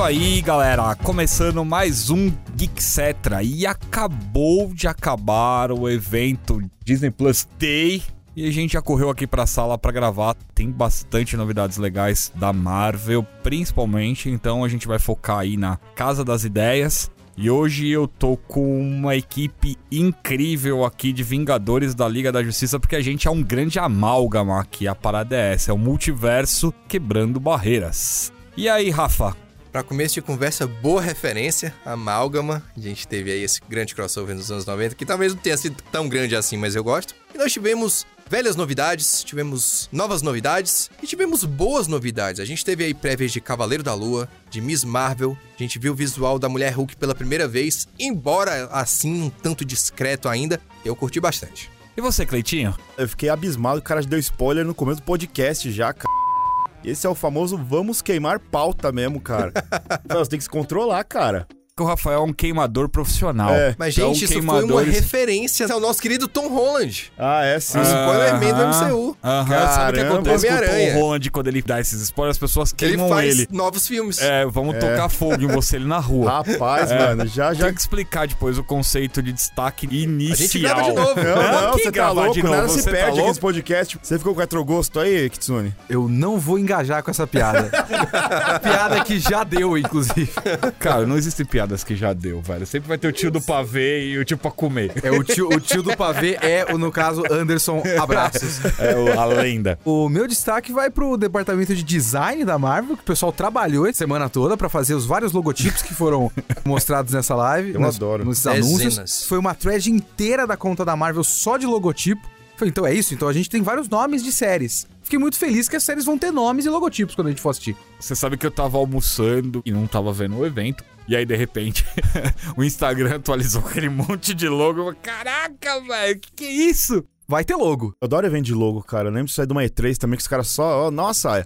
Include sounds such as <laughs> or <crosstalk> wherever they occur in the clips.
isso aí, galera. Começando mais um Geekcetra. E acabou de acabar o evento Disney Plus Day. E a gente já correu aqui pra sala para gravar. Tem bastante novidades legais da Marvel, principalmente. Então a gente vai focar aí na Casa das Ideias. E hoje eu tô com uma equipe incrível aqui de Vingadores da Liga da Justiça, porque a gente é um grande amálgama aqui. A parada é essa: é o multiverso quebrando barreiras. E aí, Rafa? Para começo de conversa, boa referência, Amálgama. A gente teve aí esse grande crossover nos anos 90, que talvez não tenha sido tão grande assim, mas eu gosto. E nós tivemos velhas novidades, tivemos novas novidades e tivemos boas novidades. A gente teve aí prévias de Cavaleiro da Lua, de Miss Marvel, a gente viu o visual da Mulher Hulk pela primeira vez, embora assim um tanto discreto ainda, eu curti bastante. E você, Cleitinho? Eu fiquei abismado, o cara deu spoiler no começo do podcast já, cara. Esse é o famoso vamos queimar pauta mesmo, cara. <laughs> Você tem que se controlar, cara que o Rafael é um queimador profissional. É. Mas, gente, então, isso foi uma referência ao nosso querido Tom Holland. Ah, é sim. Uh Spoiler-Man do MCU. Aham. Uh Sabe o que acontece com o Tom Holland quando ele dá esses spoilers? As pessoas queimam ele. Faz ele. novos filmes. É, vamos é. tocar fogo em você ali na rua. Rapaz, é. mano, já, já... Tem que explicar depois o conceito de destaque inicial. A gente grava de novo. <laughs> Não, não, você tá louco, de novo? nada você se tá perde tá aqui nesse podcast. Você ficou com retrogosto aí, Kitsune? Eu não vou engajar com essa piada. <laughs> piada que já deu, inclusive. Cara, não existem piadas que já deu, velho. Sempre vai ter o tio do pavê e o tio pra comer. É, o tio, o tio do pavê é, no caso, Anderson Abraços. É o, a lenda. O meu destaque vai pro departamento de design da Marvel, que o pessoal trabalhou a semana toda para fazer os vários logotipos que foram <laughs> mostrados nessa live. Eu nos, adoro. Nos anúncios. Foi uma thread inteira da conta da Marvel só de logotipo. Então é isso, então a gente tem vários nomes de séries. Fiquei muito feliz que as séries vão ter nomes e logotipos quando a gente for assistir. Você sabe que eu tava almoçando e não tava vendo o evento. E aí, de repente, <laughs> o Instagram atualizou aquele monte de logo. Eu, Caraca, velho, que que é isso? Vai ter logo. Eu adoro evento de logo, cara. Eu lembro isso aí de uma E3 também, que os caras só. Oh, nossa,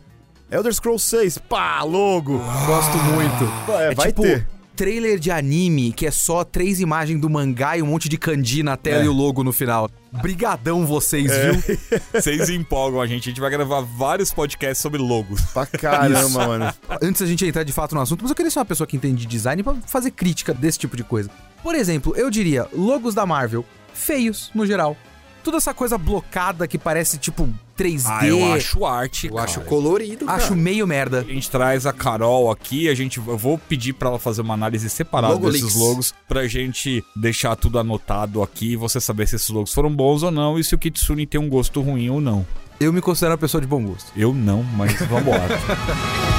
Elder Scrolls 6, pá, logo. Gosto muito. É, é vai tipo, ter trailer de anime que é só três imagens do mangá e um monte de kanji na tela é. e o logo no final. Brigadão vocês, é. viu? Vocês empolgam a gente. A gente vai gravar vários podcasts sobre logos. Pra caramba, mano. Antes da gente entrar de fato no assunto, mas eu queria ser uma pessoa que entende de design pra fazer crítica desse tipo de coisa. Por exemplo, eu diria logos da Marvel feios no geral toda essa coisa blocada que parece tipo 3D. Ah, eu acho arte, Eu cara. acho colorido, cara. Acho meio merda. A gente traz a Carol aqui, a gente eu vou pedir para ela fazer uma análise separada Logo desses logos pra gente deixar tudo anotado aqui e você saber se esses logos foram bons ou não e se o Kitsune tem um gosto ruim ou não. Eu me considero uma pessoa de bom gosto. Eu não, mas vamos <laughs> lá.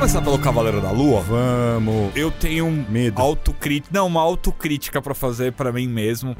Começar pelo Cavaleiro da Lua? Vamos. Eu tenho um medo. Autocrítica. Não, uma autocrítica para fazer para mim mesmo.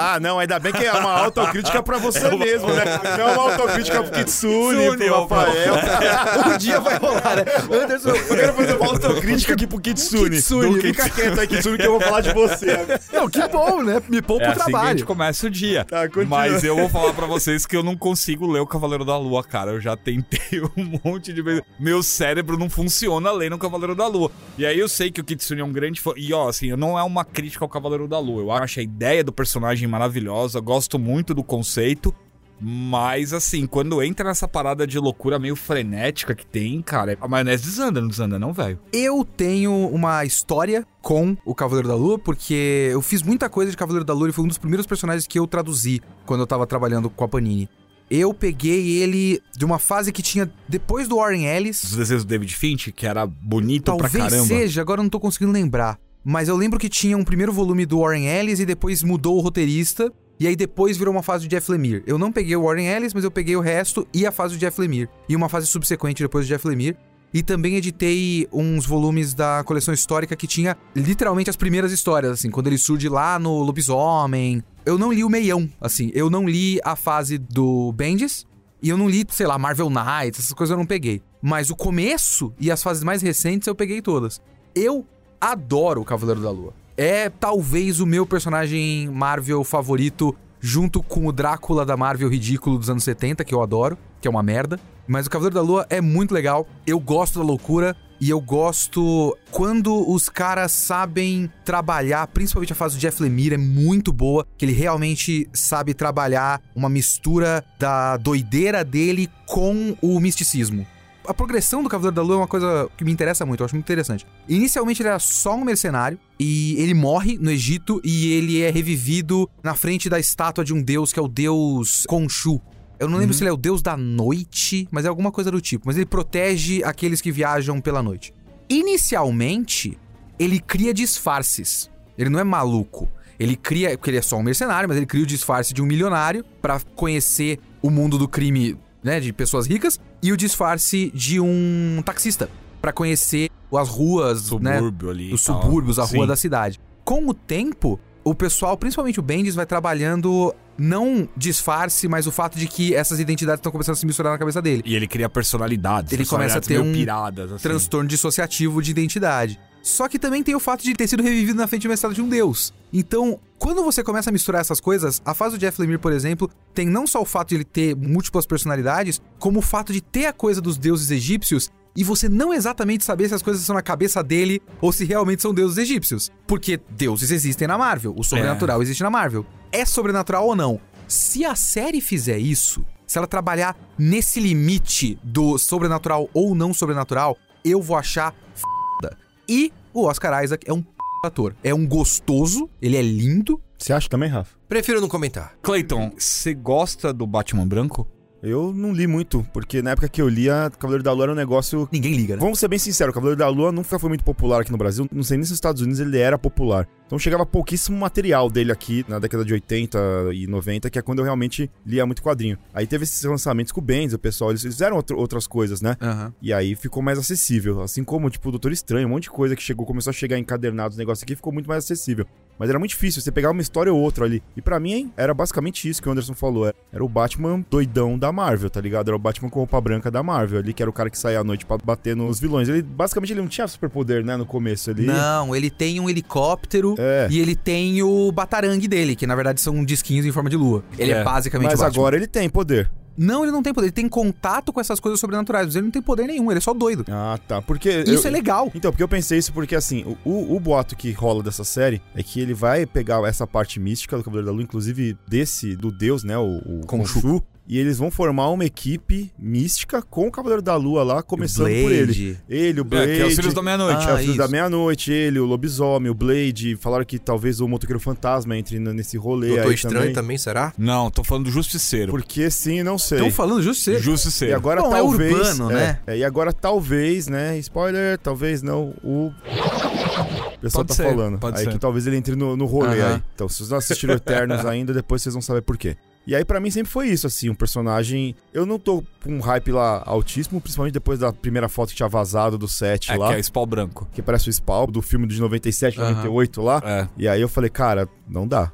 Ah, não, ainda bem que é uma autocrítica pra você é mesmo, né? Não é uma autocrítica pro Kitsune, pro Rafael. <laughs> um dia vai rolar, né? Anderson, eu quero fazer uma autocrítica aqui pro Kitsune. Kitsune. Fica quieto aí, Kitsune, que eu vou falar de você. Não, que bom, né? Me poupa é o trabalho. Assim que a gente começa o dia. Tá, Mas eu vou falar pra vocês que eu não consigo ler o Cavaleiro da Lua, cara. Eu já tentei <laughs> um monte de vezes. Meu cérebro não funciona lendo o Cavaleiro da Lua. E aí eu sei que o Kitsune é um grande fã. E ó, assim, não é uma crítica ao Cavaleiro da Lua. Eu acho a ideia do personagem maravilhosa gosto muito do conceito. Mas, assim, quando entra nessa parada de loucura meio frenética que tem, cara, a maionese desanda, não desanda, não, velho? Eu tenho uma história com o Cavaleiro da Lua, porque eu fiz muita coisa de Cavaleiro da Lua e foi um dos primeiros personagens que eu traduzi quando eu tava trabalhando com a Panini. Eu peguei ele de uma fase que tinha depois do Warren Ellis. Os desenhos do David Finch, que era bonito Talvez pra caramba. Talvez seja, agora eu não tô conseguindo lembrar. Mas eu lembro que tinha um primeiro volume do Warren Ellis e depois mudou o roteirista. E aí depois virou uma fase do Jeff Lemire. Eu não peguei o Warren Ellis, mas eu peguei o resto e a fase do Jeff Lemire. E uma fase subsequente depois do Jeff Lemire. E também editei uns volumes da coleção histórica que tinha literalmente as primeiras histórias, assim, quando ele surge lá no Lobisomem. Eu não li o meião, assim, eu não li a fase do Bendis. E eu não li, sei lá, Marvel Knights, essas coisas eu não peguei. Mas o começo e as fases mais recentes eu peguei todas. Eu adoro o Cavaleiro da Lua é talvez o meu personagem Marvel favorito, junto com o Drácula da Marvel ridículo dos anos 70, que eu adoro, que é uma merda. Mas o Cavaleiro da Lua é muito legal, eu gosto da loucura. E eu gosto quando os caras sabem trabalhar, principalmente a fase do Jeff Lemire é muito boa, que ele realmente sabe trabalhar uma mistura da doideira dele com o misticismo. A progressão do Cavaleiro da Lua é uma coisa que me interessa muito, eu acho muito interessante. Inicialmente ele era só um mercenário e ele morre no Egito e ele é revivido na frente da estátua de um deus que é o deus Khonshu. Eu não lembro se ele é o deus da noite, mas é alguma coisa do tipo. Mas ele protege aqueles que viajam pela noite. Inicialmente, ele cria disfarces. Ele não é maluco. Ele cria, porque ele é só um mercenário, mas ele cria o disfarce de um milionário pra conhecer o mundo do crime, né, de pessoas ricas, e o disfarce de um taxista pra conhecer as ruas, né, Subúrbio ali. e os tal. subúrbios, a rua Sim. da cidade. Com o tempo, o pessoal, principalmente o Bendis, vai trabalhando não disfarce, mas o fato de que essas identidades estão começando a se misturar na cabeça dele. E ele cria personalidades. Ele começa a personalidades ter um piradas, assim. Transtorno dissociativo de identidade. Só que também tem o fato de ter sido revivido na frente de uma estátua de um deus. Então, quando você começa a misturar essas coisas, a fase do Jeff Lemire, por exemplo, tem não só o fato de ele ter múltiplas personalidades, como o fato de ter a coisa dos deuses egípcios e você não exatamente saber se as coisas são na cabeça dele ou se realmente são deuses egípcios. Porque deuses existem na Marvel, o sobrenatural existe na Marvel. É sobrenatural ou não? Se a série fizer isso, se ela trabalhar nesse limite do sobrenatural ou não sobrenatural, eu vou achar foda. E o Oscar Isaac é um p... ator. É um gostoso, ele é lindo. Você acha também, Rafa? Prefiro não comentar. Clayton, você gosta do Batman branco? Eu não li muito, porque na época que eu lia, Cavaleiro da Lua era um negócio. Ninguém liga, né? Vamos ser bem sinceros, o Cavaleiro da Lua nunca foi muito popular aqui no Brasil. Não sei nem se nos Estados Unidos ele era popular. Então chegava pouquíssimo material dele aqui na década de 80 e 90, que é quando eu realmente lia muito quadrinho. Aí teve esses lançamentos com o Benz, o pessoal, eles fizeram outro- outras coisas, né? Aham. E aí ficou mais acessível. Assim como, tipo, o Doutor Estranho, um monte de coisa que chegou, começou a chegar encadernado, os negócios aqui, ficou muito mais acessível. Mas era muito difícil você pegar uma história ou outra ali. E pra mim, hein, era basicamente isso que o Anderson falou. Era o Batman doidão da Marvel, tá ligado? Era o Batman com roupa branca da Marvel ali, que era o cara que saía à noite pra bater nos vilões. Ele, basicamente, ele não tinha superpoder, né, no começo ali. Não, ele tem um helicóptero É. e ele tem o batarangue dele, que na verdade são disquinhos em forma de lua. Ele é, É. basicamente Mas Batman. agora ele tem poder. Não, ele não tem poder. Ele tem contato com essas coisas sobrenaturais, mas ele não tem poder nenhum. Ele é só doido. Ah, tá. Porque. Isso eu- é legal. Então, porque eu pensei isso porque, assim, o, o, o boato que rola dessa série é que ele vai pegar essa parte mística do Cavaleiro da Lua, inclusive desse, do deus, né, o, o Khonshu. Khonshu, e eles vão formar uma equipe mística com o Cavaleiro da Lua lá, começando por ele. Ele, o Blade... É, que é os Filhos da Meia-Noite. é, Ah, o Filho da isso. Meia-Noite, ele, o Lobisomem, o Blade. Falaram que talvez o Motoqueiro Fantasma entre nesse rolê Doutor aí Estranho também. também. será? Não, tô falando do Justiceiro. Porque sim, não sei. Estão falando justo ser. E Justiceiro. agora Bom, é talvez. urbano, né? é, e agora talvez, né? Spoiler, talvez não. O. O pessoal Pode tá ser, falando. pode aí ser. que talvez ele entre no, no rolê Aham. aí. Então, se vocês não assistiram Eternos <laughs> ainda, depois vocês vão saber por quê. E aí, pra mim, sempre foi isso, assim, um personagem. Eu não tô com um hype lá altíssimo, principalmente depois da primeira foto que tinha vazado do set É, lá. que é Spawn branco. Que parece o Spawn, do filme de 97, Aham. 98 lá. É. E aí eu falei, cara, não dá.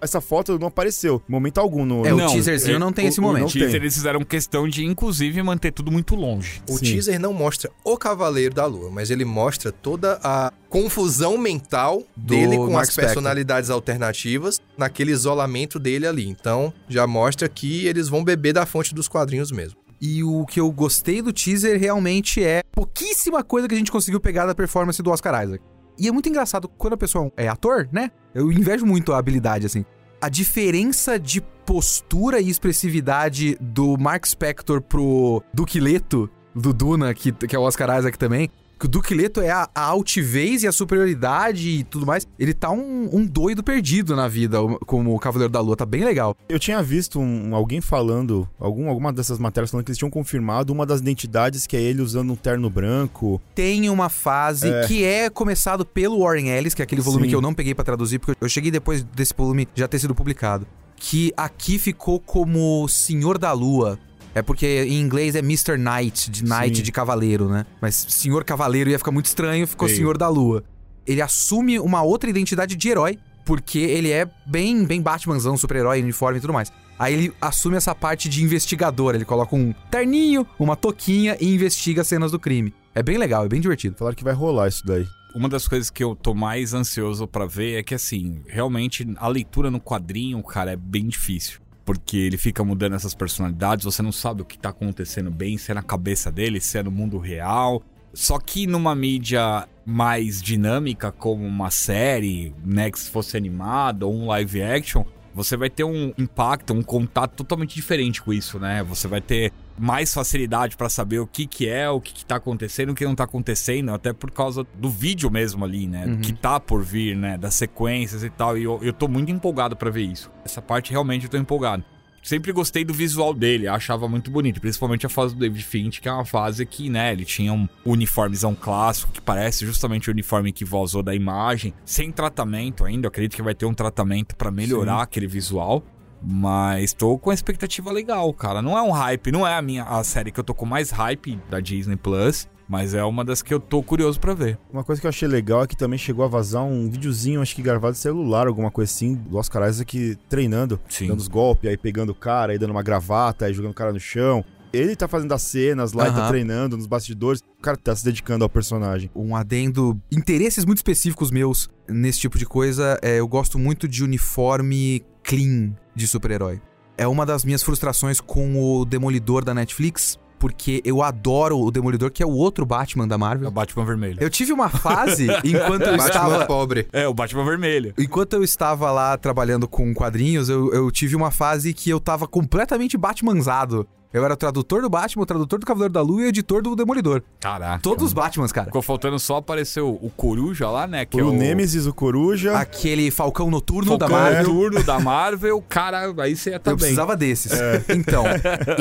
Essa foto não apareceu em momento algum no. É, no- o teaserzinho é, não tem o- esse o- momento. não teaser, tem. eles fizeram questão de, inclusive, manter tudo muito longe. O Sim. teaser não mostra o Cavaleiro da Lua, mas ele mostra toda a confusão mental Do dele com Mark as Spector. personalidades alternativas naquele isolamento dele ali. Então, já mostra que eles vão beber da fonte dos quadrinhos mesmo. E o que eu gostei do teaser realmente é pouquíssima coisa que a gente conseguiu pegar da performance do Oscar Isaac. E é muito engraçado quando a pessoa é ator, né? Eu invejo muito a habilidade, assim. A diferença de postura e expressividade do Mark Spector pro Duque Leto, do Duna, que, que é o Oscar Isaac também. Que o Duque Leto é a, a altivez e a superioridade e tudo mais. Ele tá um, um doido perdido na vida, como o Cavaleiro da Lua. Tá bem legal. Eu tinha visto um- alguém falando, algum, alguma dessas matérias falando que eles tinham confirmado uma das identidades que é ele usando um terno branco. tem uma fase É. que é começado pelo Warren Ellis, que é aquele volume Sim. que eu não peguei pra traduzir, porque eu cheguei depois desse volume já ter sido publicado. Que aqui ficou como Senhor da Lua. É porque em inglês é Mr. Knight, de Knight Sim. de cavaleiro, né? Mas Senhor Cavaleiro ia ficar muito estranho, ficou Feio. Senhor da Lua. Ele assume uma outra identidade de herói, porque ele é bem, bem Batmanzão, super-herói, uniforme e tudo mais. Aí ele assume essa parte de investigador, ele coloca um terninho, uma toquinha e investiga cenas do crime. É bem legal, é bem divertido. Falaram que vai rolar isso daí. Uma das coisas que eu tô mais ansioso pra ver é que, assim, realmente a leitura no quadrinho, cara, é bem difícil. Porque ele fica mudando essas personalidades, você não sabe o que tá acontecendo bem, se é na cabeça dele, se é no mundo real. Só que numa mídia mais dinâmica, como uma série, né, que se fosse animada ou um live action, você vai ter um impacto, um contato totalmente diferente com isso, né? Você vai ter mais facilidade pra saber o que que é, o que que tá acontecendo, o que não tá acontecendo, até por causa do vídeo mesmo ali, né? Uhum. Que tá por vir, né? Das sequências e tal. E eu, eu tô muito empolgado pra ver isso. Essa parte realmente eu tô empolgado. Sempre gostei do visual dele, achava muito bonito, principalmente a fase do David Finch, que é uma fase que, né, ele tinha um uniformezão clássico que parece justamente o uniforme que vazou da imagem, sem tratamento ainda, eu acredito que vai ter um tratamento pra melhorar Sim. aquele visual. Mas tô com uma expectativa legal, cara. Não é um hype, não é a minha a série que eu tô com mais hype da Disney Plus, mas é uma das que eu tô curioso pra ver. Uma coisa que eu achei legal é que também chegou a vazar um videozinho, acho que gravado de celular, alguma coisa assim, do Oscar Isaac treinando, Sim. dando os golpes, aí pegando o cara, aí dando uma gravata, aí jogando o cara no chão. Ele tá fazendo as cenas lá, e tá treinando nos bastidores. O cara tá se dedicando ao personagem. um adendo, interesses muito específicos meus nesse tipo de coisa, é, eu gosto muito de uniforme clean de super-herói. É uma das minhas frustrações com o Demolidor da Netflix, porque eu adoro o Demolidor, que é o outro Batman da É o Marvel. Batman Vermelho. Eu tive uma fase <laughs> enquanto eu Batman estava pobre. É, o Batman Vermelho. Enquanto eu estava lá trabalhando com quadrinhos, eu, eu tive uma fase que eu tava completamente Batmanzado. Eu era o tradutor do Batman, o tradutor do Cavaleiro da Lua e o editor do Demolidor. Caraca. Todos os Batmans, cara. Ficou faltando só aparecer o, o Coruja lá, né? Que o é o Nemesis, o Coruja. Aquele Falcão Noturno da Falcão Marvel. Noturno da Marvel. Cara, aí você ia tá Eu precisava desses. Então,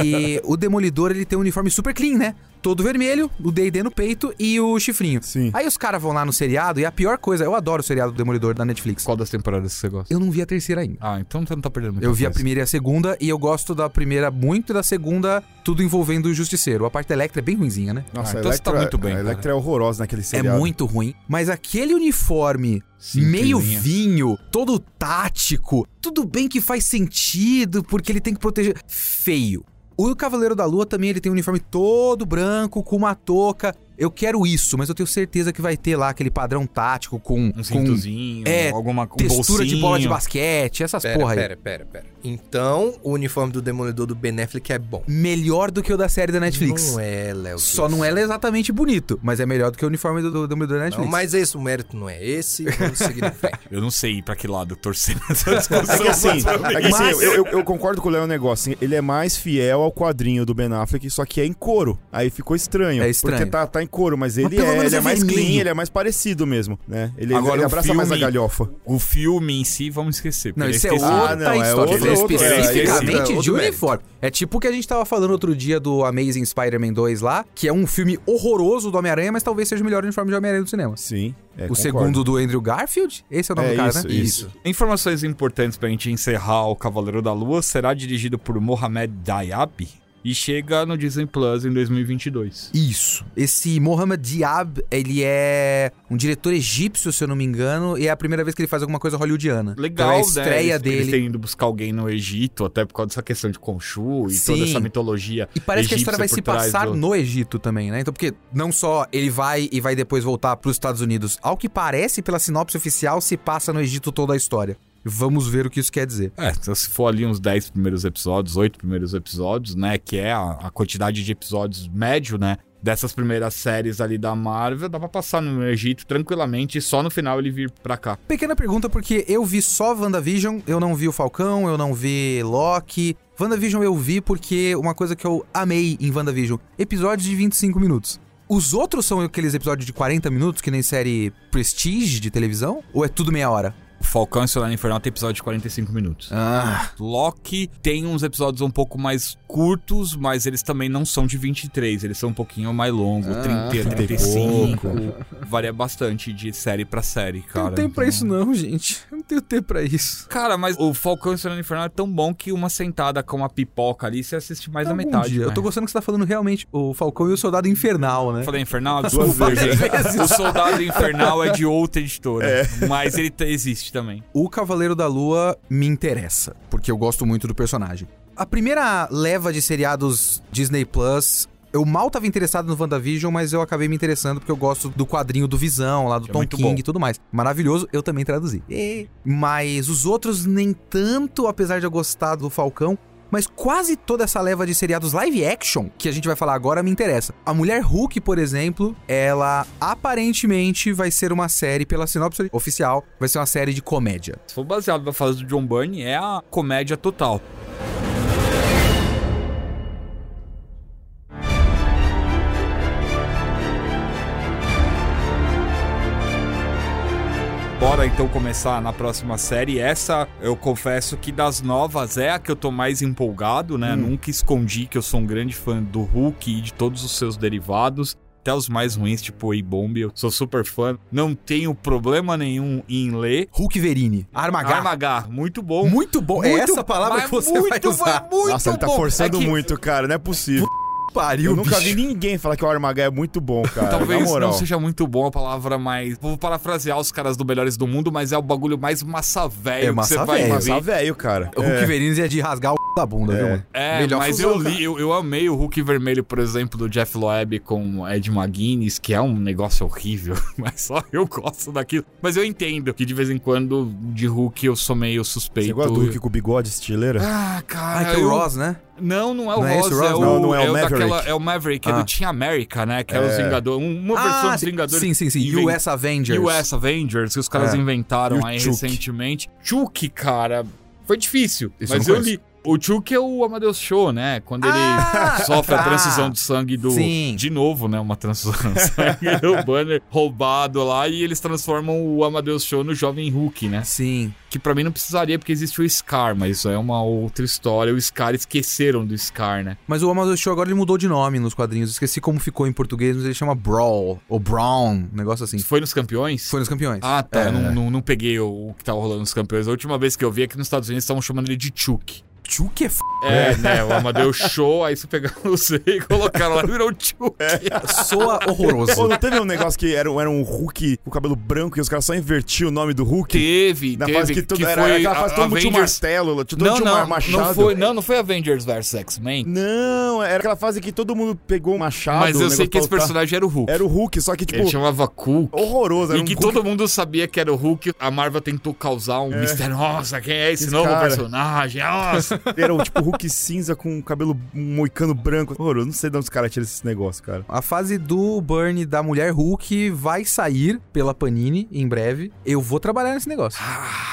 e o Demolidor, ele tem um uniforme super clean, né? Todo vermelho, o D&D no peito e o chifrinho. Sim. Aí os caras vão lá no seriado e a pior coisa, eu adoro o seriado do Demolidor da Netflix. Qual das temporadas que você gosta? Eu não vi a terceira ainda. Ah, então você não tá perdendo muito Eu vi a primeira e a segunda e eu gosto da primeira muito e da segunda tudo envolvendo o Justiceiro. A parte da Electra é bem ruinzinha, né? Nossa, Ah, a então você tá Electra- muito bem, A cara. Electra é horrorosa naquele seriado. É muito ruim. Mas aquele uniforme Simplesinha. meio vinho, todo tático, tudo bem que faz sentido, porque ele tem que proteger. Feio. O Cavaleiro da Lua também ele tem um uniforme todo branco, com uma touca. Eu quero isso, mas eu tenho certeza que vai ter lá aquele padrão tático com, Um com cintozinho, é, alguma um textura de bola de bolsinho. basquete, essas Pera, porra aí. pera, pera, pera. Então, o uniforme do Demolidor do Ben Affleck é bom. Melhor do que o da série da Netflix. Não é, Léo. Só não é exatamente bonito, mas é melhor do que o uniforme do, do Demolidor da Netflix. Não, mas esse, o mérito não é esse. <laughs> Vamos seguir em frente. Eu não sei pra que lado torcer nessa discussão. <laughs> É que assim, mas- é que assim, Mas- eu, eu- eu concordo com o Léo no negócio. assim, ele é mais fiel ao quadrinho do Ben Affleck, só que é em couro. Aí ficou estranho. É estranho. Porque tá, tá em couro, mas ele, pelo é, menos ele é é mais vermelho. clean, ele é mais parecido mesmo, né? Ele, Agora, ele abraça mais a filme- galhofa. O filme em si, vamos esquecer. Não, porque isso é ele outra Ah, não, é história. outro- Ele é outro- especificamente é, é de outro uniforme. É tipo o que a gente tava falando outro dia do Amazing Spider-Man 2 lá, que é um filme horroroso do Homem-Aranha, mas talvez seja o melhor uniforme de Homem-Aranha do cinema. Sim. é, o concordo. segundo do Andrew Garfield? Esse é o nome É do cara, isso, né? isso. Informações importantes pra gente encerrar o Cavaleiro da Lua. Será dirigido por Mohamed Diab e chega no Disney Plus em 2022. Isso. Esse Mohamed Diab, ele é um diretor egípcio, se eu não me engano, e é a primeira vez que ele faz alguma coisa hollywoodiana. Legal, então é a né? estreia Eles, dele. Eles têm ido buscar alguém no Egito, até por causa dessa questão de Khonshu e Sim. toda essa mitologia. E parece que a história vai se passar do- no Egito também, né? Então, porque não só ele vai e vai depois voltar pros Estados Unidos, ao que parece pela sinopse oficial, se passa no Egito toda a história. Vamos ver o que isso quer dizer. É, então se for ali uns 10 primeiros episódios, 8 primeiros episódios, né? Que é a, a quantidade de episódios médio, né? Dessas primeiras séries ali da Marvel, dá pra passar no Egito tranquilamente e só no final ele vir pra cá. Pequena pergunta, porque eu vi só WandaVision, eu não vi o Falcão, eu não vi Loki. WandaVision eu vi porque uma coisa que eu amei em WandaVision, episódios de 25 minutos. Os outros são aqueles episódios de 40 minutos, que nem série Prestige de televisão? Ou é tudo meia hora? O Falcão e Soldado Infernal tem episódio de 45 minutos. Ah, Loki tem uns episódios um pouco mais curtos, mas eles também não são de 23, eles são um pouquinho mais longos, Ah, 30, 30 e 35. Varia bastante de série pra série, cara. não tenho pra Então- isso não, gente. Eu não tenho tempo pra isso. Cara, mas o Falcão e o Soldado Infernal é tão bom que uma sentada com uma pipoca ali, você assiste mais da Algum metade. dia. né? Eu tô gostando que você tá falando realmente o Falcão e o Soldado Infernal, né? Falei Infernal? Duas vezes. O Soldado Infernal é de outra editora. É. Mas ele t- também. O Cavaleiro da Lua me interessa, porque eu gosto muito do personagem. A primeira leva de seriados Disney Plus, eu mal tava interessado no WandaVision, mas eu acabei me interessando porque eu gosto do quadrinho do Visão, lá do É Tom King bom. e tudo mais. Maravilhoso, eu também traduzi. E- Mas os outros nem tanto, apesar de eu gostar do Falcão. Mas quase toda essa leva de seriados live action que a gente vai falar agora me interessa. A Mulher Hulk, por exemplo, ela aparentemente vai ser uma série, pela sinopse oficial, vai ser uma série de comédia. Se for baseado na fase do John Byrne, é a comédia total. Bora então começar na próxima série. Essa, eu confesso que das novas é a que eu tô mais empolgado, né? Nunca escondi que eu sou um grande fã do Hulk e de todos os seus derivados. Até os mais ruins, tipo A-Bomb, eu sou super fã. Não tenho problema nenhum em ler. Hulk Verini, Arma H. Armagar, muito bom. Muito bom. é Muito- essa palavra que você vai muito, usar. Muito Nossa, ele tá bom. forçando É que muito, cara. Não é possível. Pariu, Eu nunca bicho. vi ninguém falar que o Armagá é muito bom, cara. Talvez na moral. não seja muito bom a palavra, mas vou parafrasear os caras do Melhores do Mundo, mas é o bagulho mais massa É velho que massa você vai velho. ver. Nossa, velho, cara. O Hulk É. Verini é de rasgar o da bunda, viu, É. mano? É, Melhor mas fusão, eu li, eu, eu amei o Hulk vermelho, por exemplo, do Jeff Loeb com Ed McGuinness, que é um negócio horrível, <laughs> mas só eu gosto daquilo. Mas eu entendo que de vez em quando de Hulk eu sou meio suspeito. Você gosta do Hulk com o bigode estileira? Ah, cara. Ah, que é o eu- Ross, né? Não, não é o Não é esse Ross, o Ross? é o, Não, não é o é o Maverick. daquela, é o Maverick, é Ah. do Team America, né? Que os É. Vingadores. Uma versão dos sim, Vingadores. sim, sim, sim. inven- US Avengers. US Avengers, que os caras É. inventaram E aí Chuck? recentemente. Chuck, cara, foi difícil. Isso mas eu, li. O Chuck é o Amadeus Show, né? Quando ele Ah, sofre a tá. transfusão de sangue do. Sim. De novo, né? Uma transfusão de <laughs> sangue do banner roubado lá e eles transformam o Amadeus Show no jovem Hulk, né? Sim. Que pra mim não precisaria porque existe o Scar, mas isso é uma outra história. O Scar esqueceram do Scar, né? Mas o Amazon Show agora ele mudou de nome nos quadrinhos. Esqueci como ficou em português, mas ele chama Brawl. Ou Brown, um negócio assim. Foi nos campeões? Foi nos campeões. Ah, tá. É. Eu não, não, não peguei o, o que tava rolando nos campeões. A última vez que eu vi é que nos Estados Unidos estavam chamando ele de Chuck. Chuck é f... É, né? O Amadeus Show, aí você pegaram <laughs> o Z e colocaram lá e virou Chuck. soa horroroso. Pô, não teve um negócio que era, era um Hulk com cabelo branco e os caras só invertiam o nome do Hulk? Teve, Na teve. fase que, tudo, era, foi aquela fase a- todo mundo tinha um Avengers- martelo, todo mundo Não, tinha um não, machado. não foi, não, não foi Avengers vs X-Men. Não, era aquela fase que todo mundo pegou um machado. Mas eu sei que esse personagem era o Hulk. Era o Hulk, só que, tipo, Ele chamava Cook. horroroso. Era E um que Hulk todo mundo sabia que era o Hulk. A Marvel tentou causar um mistério. Nossa, quem é esse, Esse novo cara. personagem? Nossa. Era o tipo Hulk cinza com cabelo moicano branco. Horroroso, não sei de onde os caras tiram esse negócio, cara. A fase do Burn da Mulher Hulk vai sair pela Panini em breve. Eu vou trabalhar nesse negócio.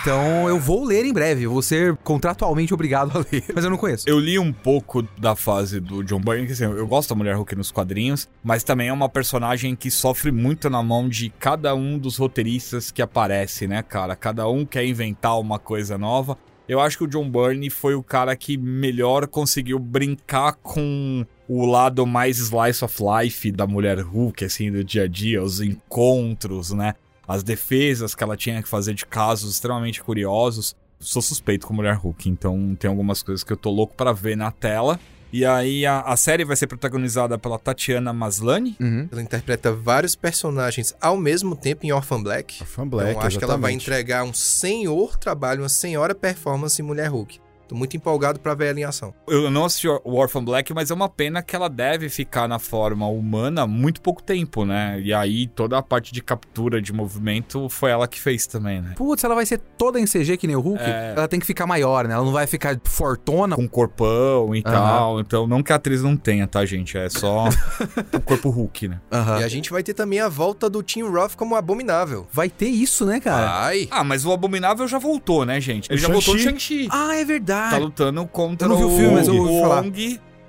Então eu vou ler em breve. Eu vou ser contratualmente obrigado a ler. Mas eu não conheço. Eu li um pouco da fase do John Byrne, que assim, eu gosto da Mulher Hulk nos quadrinhos, mas também é uma personagem que sofre muito na mão de cada um dos roteiristas que aparece, né, cara? Cada um quer inventar uma coisa nova. Eu acho que o John Byrne foi o cara que melhor conseguiu brincar com o lado mais slice of life da Mulher Hulk, assim, do dia a dia, os encontros, né? As defesas que ela tinha que fazer de casos extremamente curiosos sou suspeito com Mulher Hulk, então tem algumas coisas que eu tô louco pra ver na tela. E aí a, a série vai ser protagonizada pela Tatiana Maslany. Uhum. Ela interpreta vários personagens ao mesmo tempo em Orphan Black. Orphan Black, então acho que ela vai exatamente. entregar um senhor trabalho, uma senhora performance em Mulher Hulk. Tô muito empolgado pra ver ela em ação. Eu não assisti o Orphan Black, mas é uma pena que ela deve ficar na forma humana muito pouco tempo, né? E aí toda a parte de captura de movimento foi ela que fez também, né? Putz, ela vai ser toda em CG que nem o Hulk? É. Ela tem que ficar maior, né? Ela não vai ficar fortona. Com corpão e Aham. tal. Então, não que a atriz não tenha, tá, gente? É só <laughs> o corpo Hulk, né? Aham. E a gente vai ter também a volta do Tim Roth como Abominável. Vai ter isso, né, cara? Ai, Ah, mas o Abominável já voltou, né, gente? Ele O já voltou no Shang-Chi. Ah, é tá verdade. lutando contra Eu não vi o o, filme, mas eu ouvi o falar.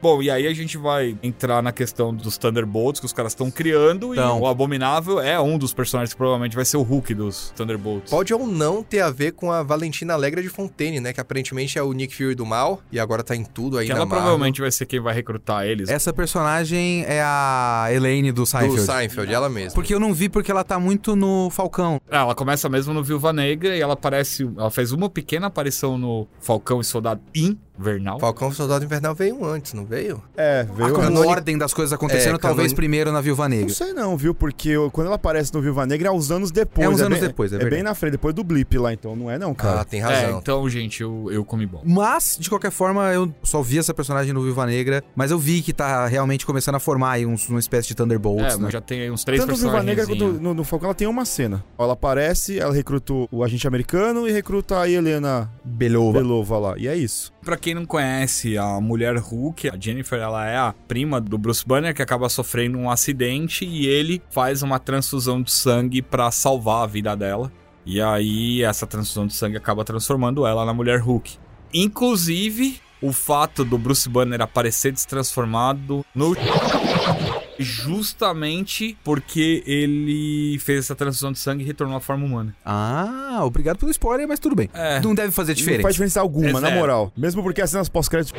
Bom, e aí a gente vai entrar na questão dos Thunderbolts que os caras estão criando. Então. E o Abominável é um dos personagens que provavelmente vai ser o Hulk dos Thunderbolts. pode ou não ter a ver com a Valentina Alegra de Fontaine, né? Que aparentemente é o Nick Fury do mal e agora tá em tudo aí que na ela Marvel. provavelmente vai ser quem vai recrutar eles. Essa personagem é a Elaine do Do Seinfeld. Seinfeld, ela mesma. Porque eu não vi porque ela tá muito no Falcão. Ah, ela começa mesmo no Viúva Negra e ela aparece. Ela fez uma pequena aparição no Falcão e Soldado Invernal. Falcão Soldado Invernal veio antes, não veio? É, A veio. como canoni- ordem das coisas acontecendo, É, talvez primeiro na Viúva Não Negra. sei não, viu? Porque eu- quando ela aparece no Viúva Negra é uns anos depois. É uns anos bem- depois, é É bem na frente, depois do blip lá, então não é não, Ah, cara. tem É, razão. então, gente, eu, eu comi bom. Mas, de qualquer forma, eu só vi essa personagem no Viúva Negra, mas eu vi que tá realmente começando a formar aí uns, uma espécie de Thunderbolts, É, né? mas já tem aí uns três Tanto no Viúva personagens. Negra quanto no, no Falcão, ela tem uma cena. Ela aparece, ela recruta o agente americano e recruta a Helena Belova. Belova lá. E é isso. Pra quem não conhece a mulher Hulk, a Jennifer, ela é a prima do Bruce Banner que acaba sofrendo um acidente e ele faz uma transfusão de sangue pra salvar a vida dela. E aí essa transfusão de sangue acaba transformando ela na mulher Hulk. Inclusive, o fato do Bruce Banner aparecer destransformado no justamente porque ele fez essa transfusão de sangue e retornou à forma humana. Ah, obrigado pelo spoiler, mas tudo bem. É. Não deve fazer Não diferença. faz diferença alguma, É na moral. Mesmo porque as cenas pós-créditos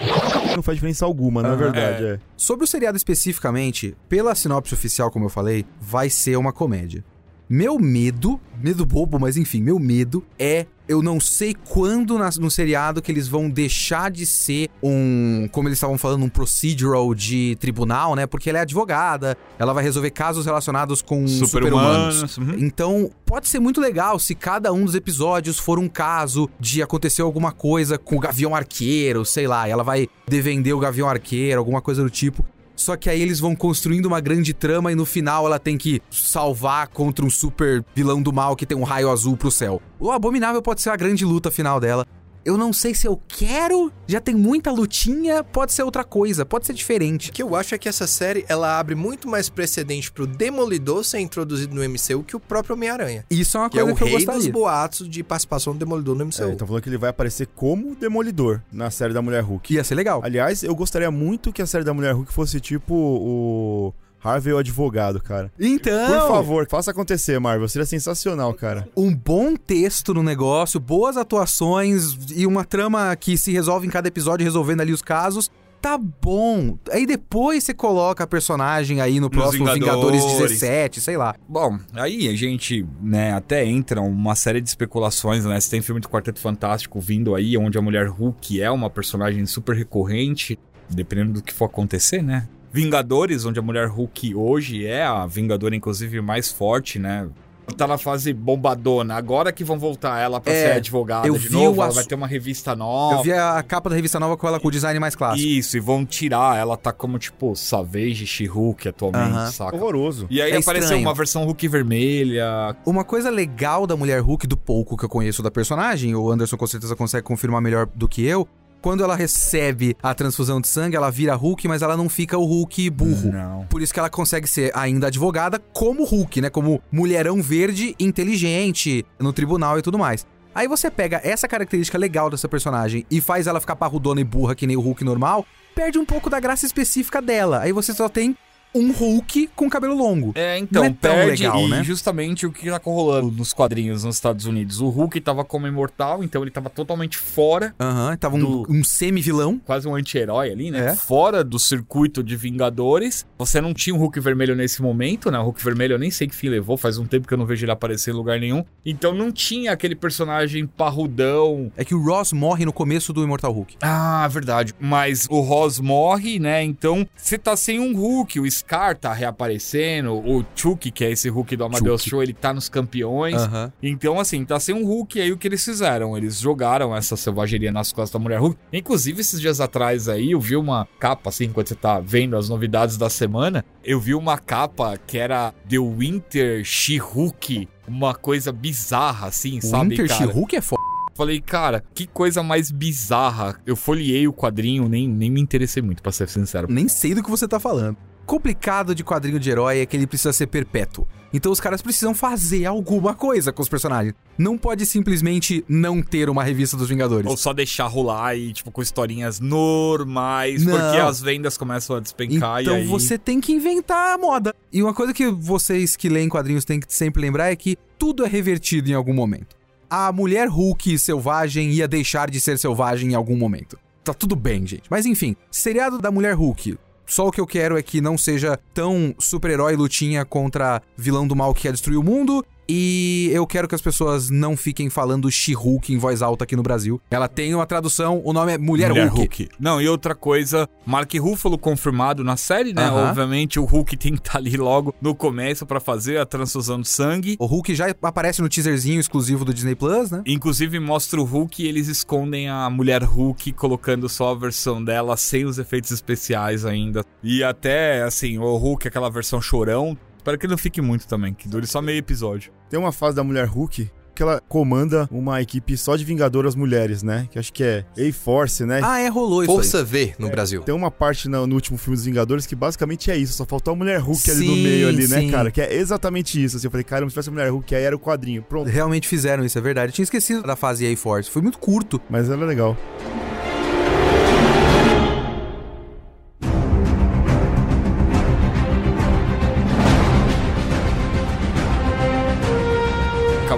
não faz diferença alguma, na Aham. verdade. É. É. Sobre o seriado especificamente, pela sinopse oficial, como eu falei, vai ser uma comédia. Meu medo, medo bobo, mas enfim, meu medo é eu não sei quando na- no seriado que eles vão deixar de ser um, como eles estavam falando, um procedural de tribunal, né? Porque ela é advogada, ela vai resolver casos relacionados com super-humanos. Super-humanos. uhum. Então, pode ser muito legal se cada um dos episódios for um caso de acontecer alguma coisa com o Gavião Arqueiro, sei lá, ela vai defender o Gavião Arqueiro, alguma coisa do tipo. Só que aí eles vão construindo uma grande trama e no final ela tem que salvar contra um super vilão do mal que tem um raio azul pro céu. O Abominável pode ser a grande luta final dela. Eu não sei se eu quero, já tem muita lutinha, pode ser outra coisa, pode ser diferente. O que eu acho é que essa série, ela abre muito mais precedente pro Demolidor ser introduzido no MCU que o próprio Homem-Aranha. Isso é uma Que é coisa o que eu rei dos gostaria. boatos de participação do Demolidor no MCU. É, então falando que ele vai aparecer como Demolidor na série da Mulher Hulk. Ia ser legal. Aliás, eu gostaria muito que a série da Mulher Hulk fosse tipo o Harvey o advogado, cara. Então, Por favor, faça acontecer, Marvel. Seria sensacional, cara. um bom texto no negócio, boas atuações e uma trama que se resolve em cada episódio, resolvendo ali os casos. Tá bom. Aí depois você coloca a personagem aí no próximo Vingadores. Vingadores. 17, sei lá. Bom, aí a gente, né, até entra uma série de especulações, né? Você tem filme do Quarteto Fantástico vindo aí, onde a mulher Hulk é uma personagem super recorrente, dependendo do que for acontecer, né? Vingadores, onde a mulher Hulk hoje é a Vingadora, inclusive, mais forte, né? Tá na fase bombadona. Agora que vão voltar ela pra É, ser advogada eu de vi novo, ela ass- vai ter uma revista nova. Eu vi a capa da revista nova com ela com o design mais clássico. Isso, e vão tirar. Ela tá como, tipo, Savage She-Hulk atualmente, Aham. saca? Horroroso. E aí É apareceu estranho. uma versão Hulk vermelha, Uma coisa legal da mulher Hulk, do pouco que eu conheço da personagem, o Anderson com certeza consegue confirmar melhor do que eu. Quando ela recebe a transfusão de sangue, ela vira Hulk, mas ela não fica o Hulk burro. Não. Por isso que ela consegue ser ainda advogada como Hulk, né? Como mulherão verde inteligente no tribunal e tudo mais. Aí você pega essa característica legal dessa personagem e faz ela ficar parrudona e burra que nem o Hulk normal, perde um pouco da graça específica dela. Aí você só tem um Hulk com cabelo longo. É, então, Não é tão perde legal, e né? justamente o que tá rolando nos quadrinhos nos Estados Unidos. O Hulk tava como imortal, então ele tava totalmente fora, Aham, tava um, Do- um semi-vilão. quase um anti-herói ali, né? É. Fora do circuito de Vingadores. Você não tinha um Hulk vermelho nesse momento, né? O Hulk vermelho eu nem sei que fim levou, faz um tempo que eu não vejo ele aparecer em lugar nenhum. Então não tinha aquele personagem parrudão. É que o Ross morre no começo do Immortal Hulk. Ah, verdade. Mas o Ross morre, né? Então você tá sem um Hulk. O Scar tá reaparecendo. O Chuck, que é esse Hulk do Amadeus Chuck. Show, ele tá nos campeões. Então, assim, tá sem um Hulk. Aí o que eles fizeram? Eles jogaram essa selvageria nas costas da mulher Hulk. Inclusive, esses dias atrás aí, eu vi uma capa, assim, enquanto você tá vendo as novidades da semana. Eu vi uma capa que era The Winter She-Hulk. Uma coisa bizarra, assim, O sabe, Winter cara? She-Hulk é foda. Falei, cara, que coisa mais bizarra. Eu folhei o quadrinho, nem, nem me interessei muito, pra ser sincero. Nem sei do que você tá falando. Complicado de quadrinho de herói é que ele precisa ser perpétuo. Então os caras precisam fazer alguma coisa com os personagens. Não pode simplesmente não ter uma revista dos Vingadores. Ou só deixar rolar e, tipo, com historinhas normais, Não. porque as vendas começam a despencar Então e aí... você tem que inventar a moda. E uma coisa que vocês que leem quadrinhos têm que sempre lembrar é que tudo é revertido em algum momento. A mulher Hulk selvagem ia deixar de ser selvagem em algum momento. Tá tudo bem, gente. Mas enfim, seriado da mulher Hulk. Só o que eu quero é que não seja tão super-herói lutinha contra vilão do mal que quer destruir o mundo. E eu quero que as pessoas não fiquem falando She-Hulk em voz alta aqui no Brasil. Ela tem uma tradução, o nome é Mulher, Hulk. Não, e outra coisa, Mark Ruffalo confirmado na série, né? Aham. Obviamente o Hulk tem que estar ali logo no começo pra fazer a transfusão de sangue. O Hulk já aparece no teaserzinho exclusivo do Disney Plus, né? Inclusive mostra o Hulk e eles escondem a mulher Hulk colocando só a versão dela sem os efeitos especiais ainda. E até, assim, o Hulk, aquela versão chorão. Espero que ele não fique muito também, que dure só meio episódio. Tem uma fase da Mulher Hulk que ela comanda uma equipe só de Vingadoras mulheres, né? Que acho que é A-Force, né? Ah, é, rolou isso aí. Força V no Brasil. Tem uma parte no, no último filme dos Vingadores que basicamente é isso, só faltou a mulher Hulk ali no Sim, meio ali, né, sim. cara? Que é exatamente isso. Assim, eu falei, cara, se tivesse a mulher Hulk, aí era o quadrinho. Pronto. Realmente fizeram isso, é verdade. Eu tinha esquecido da fase A-Force. Foi muito curto. Mas era legal.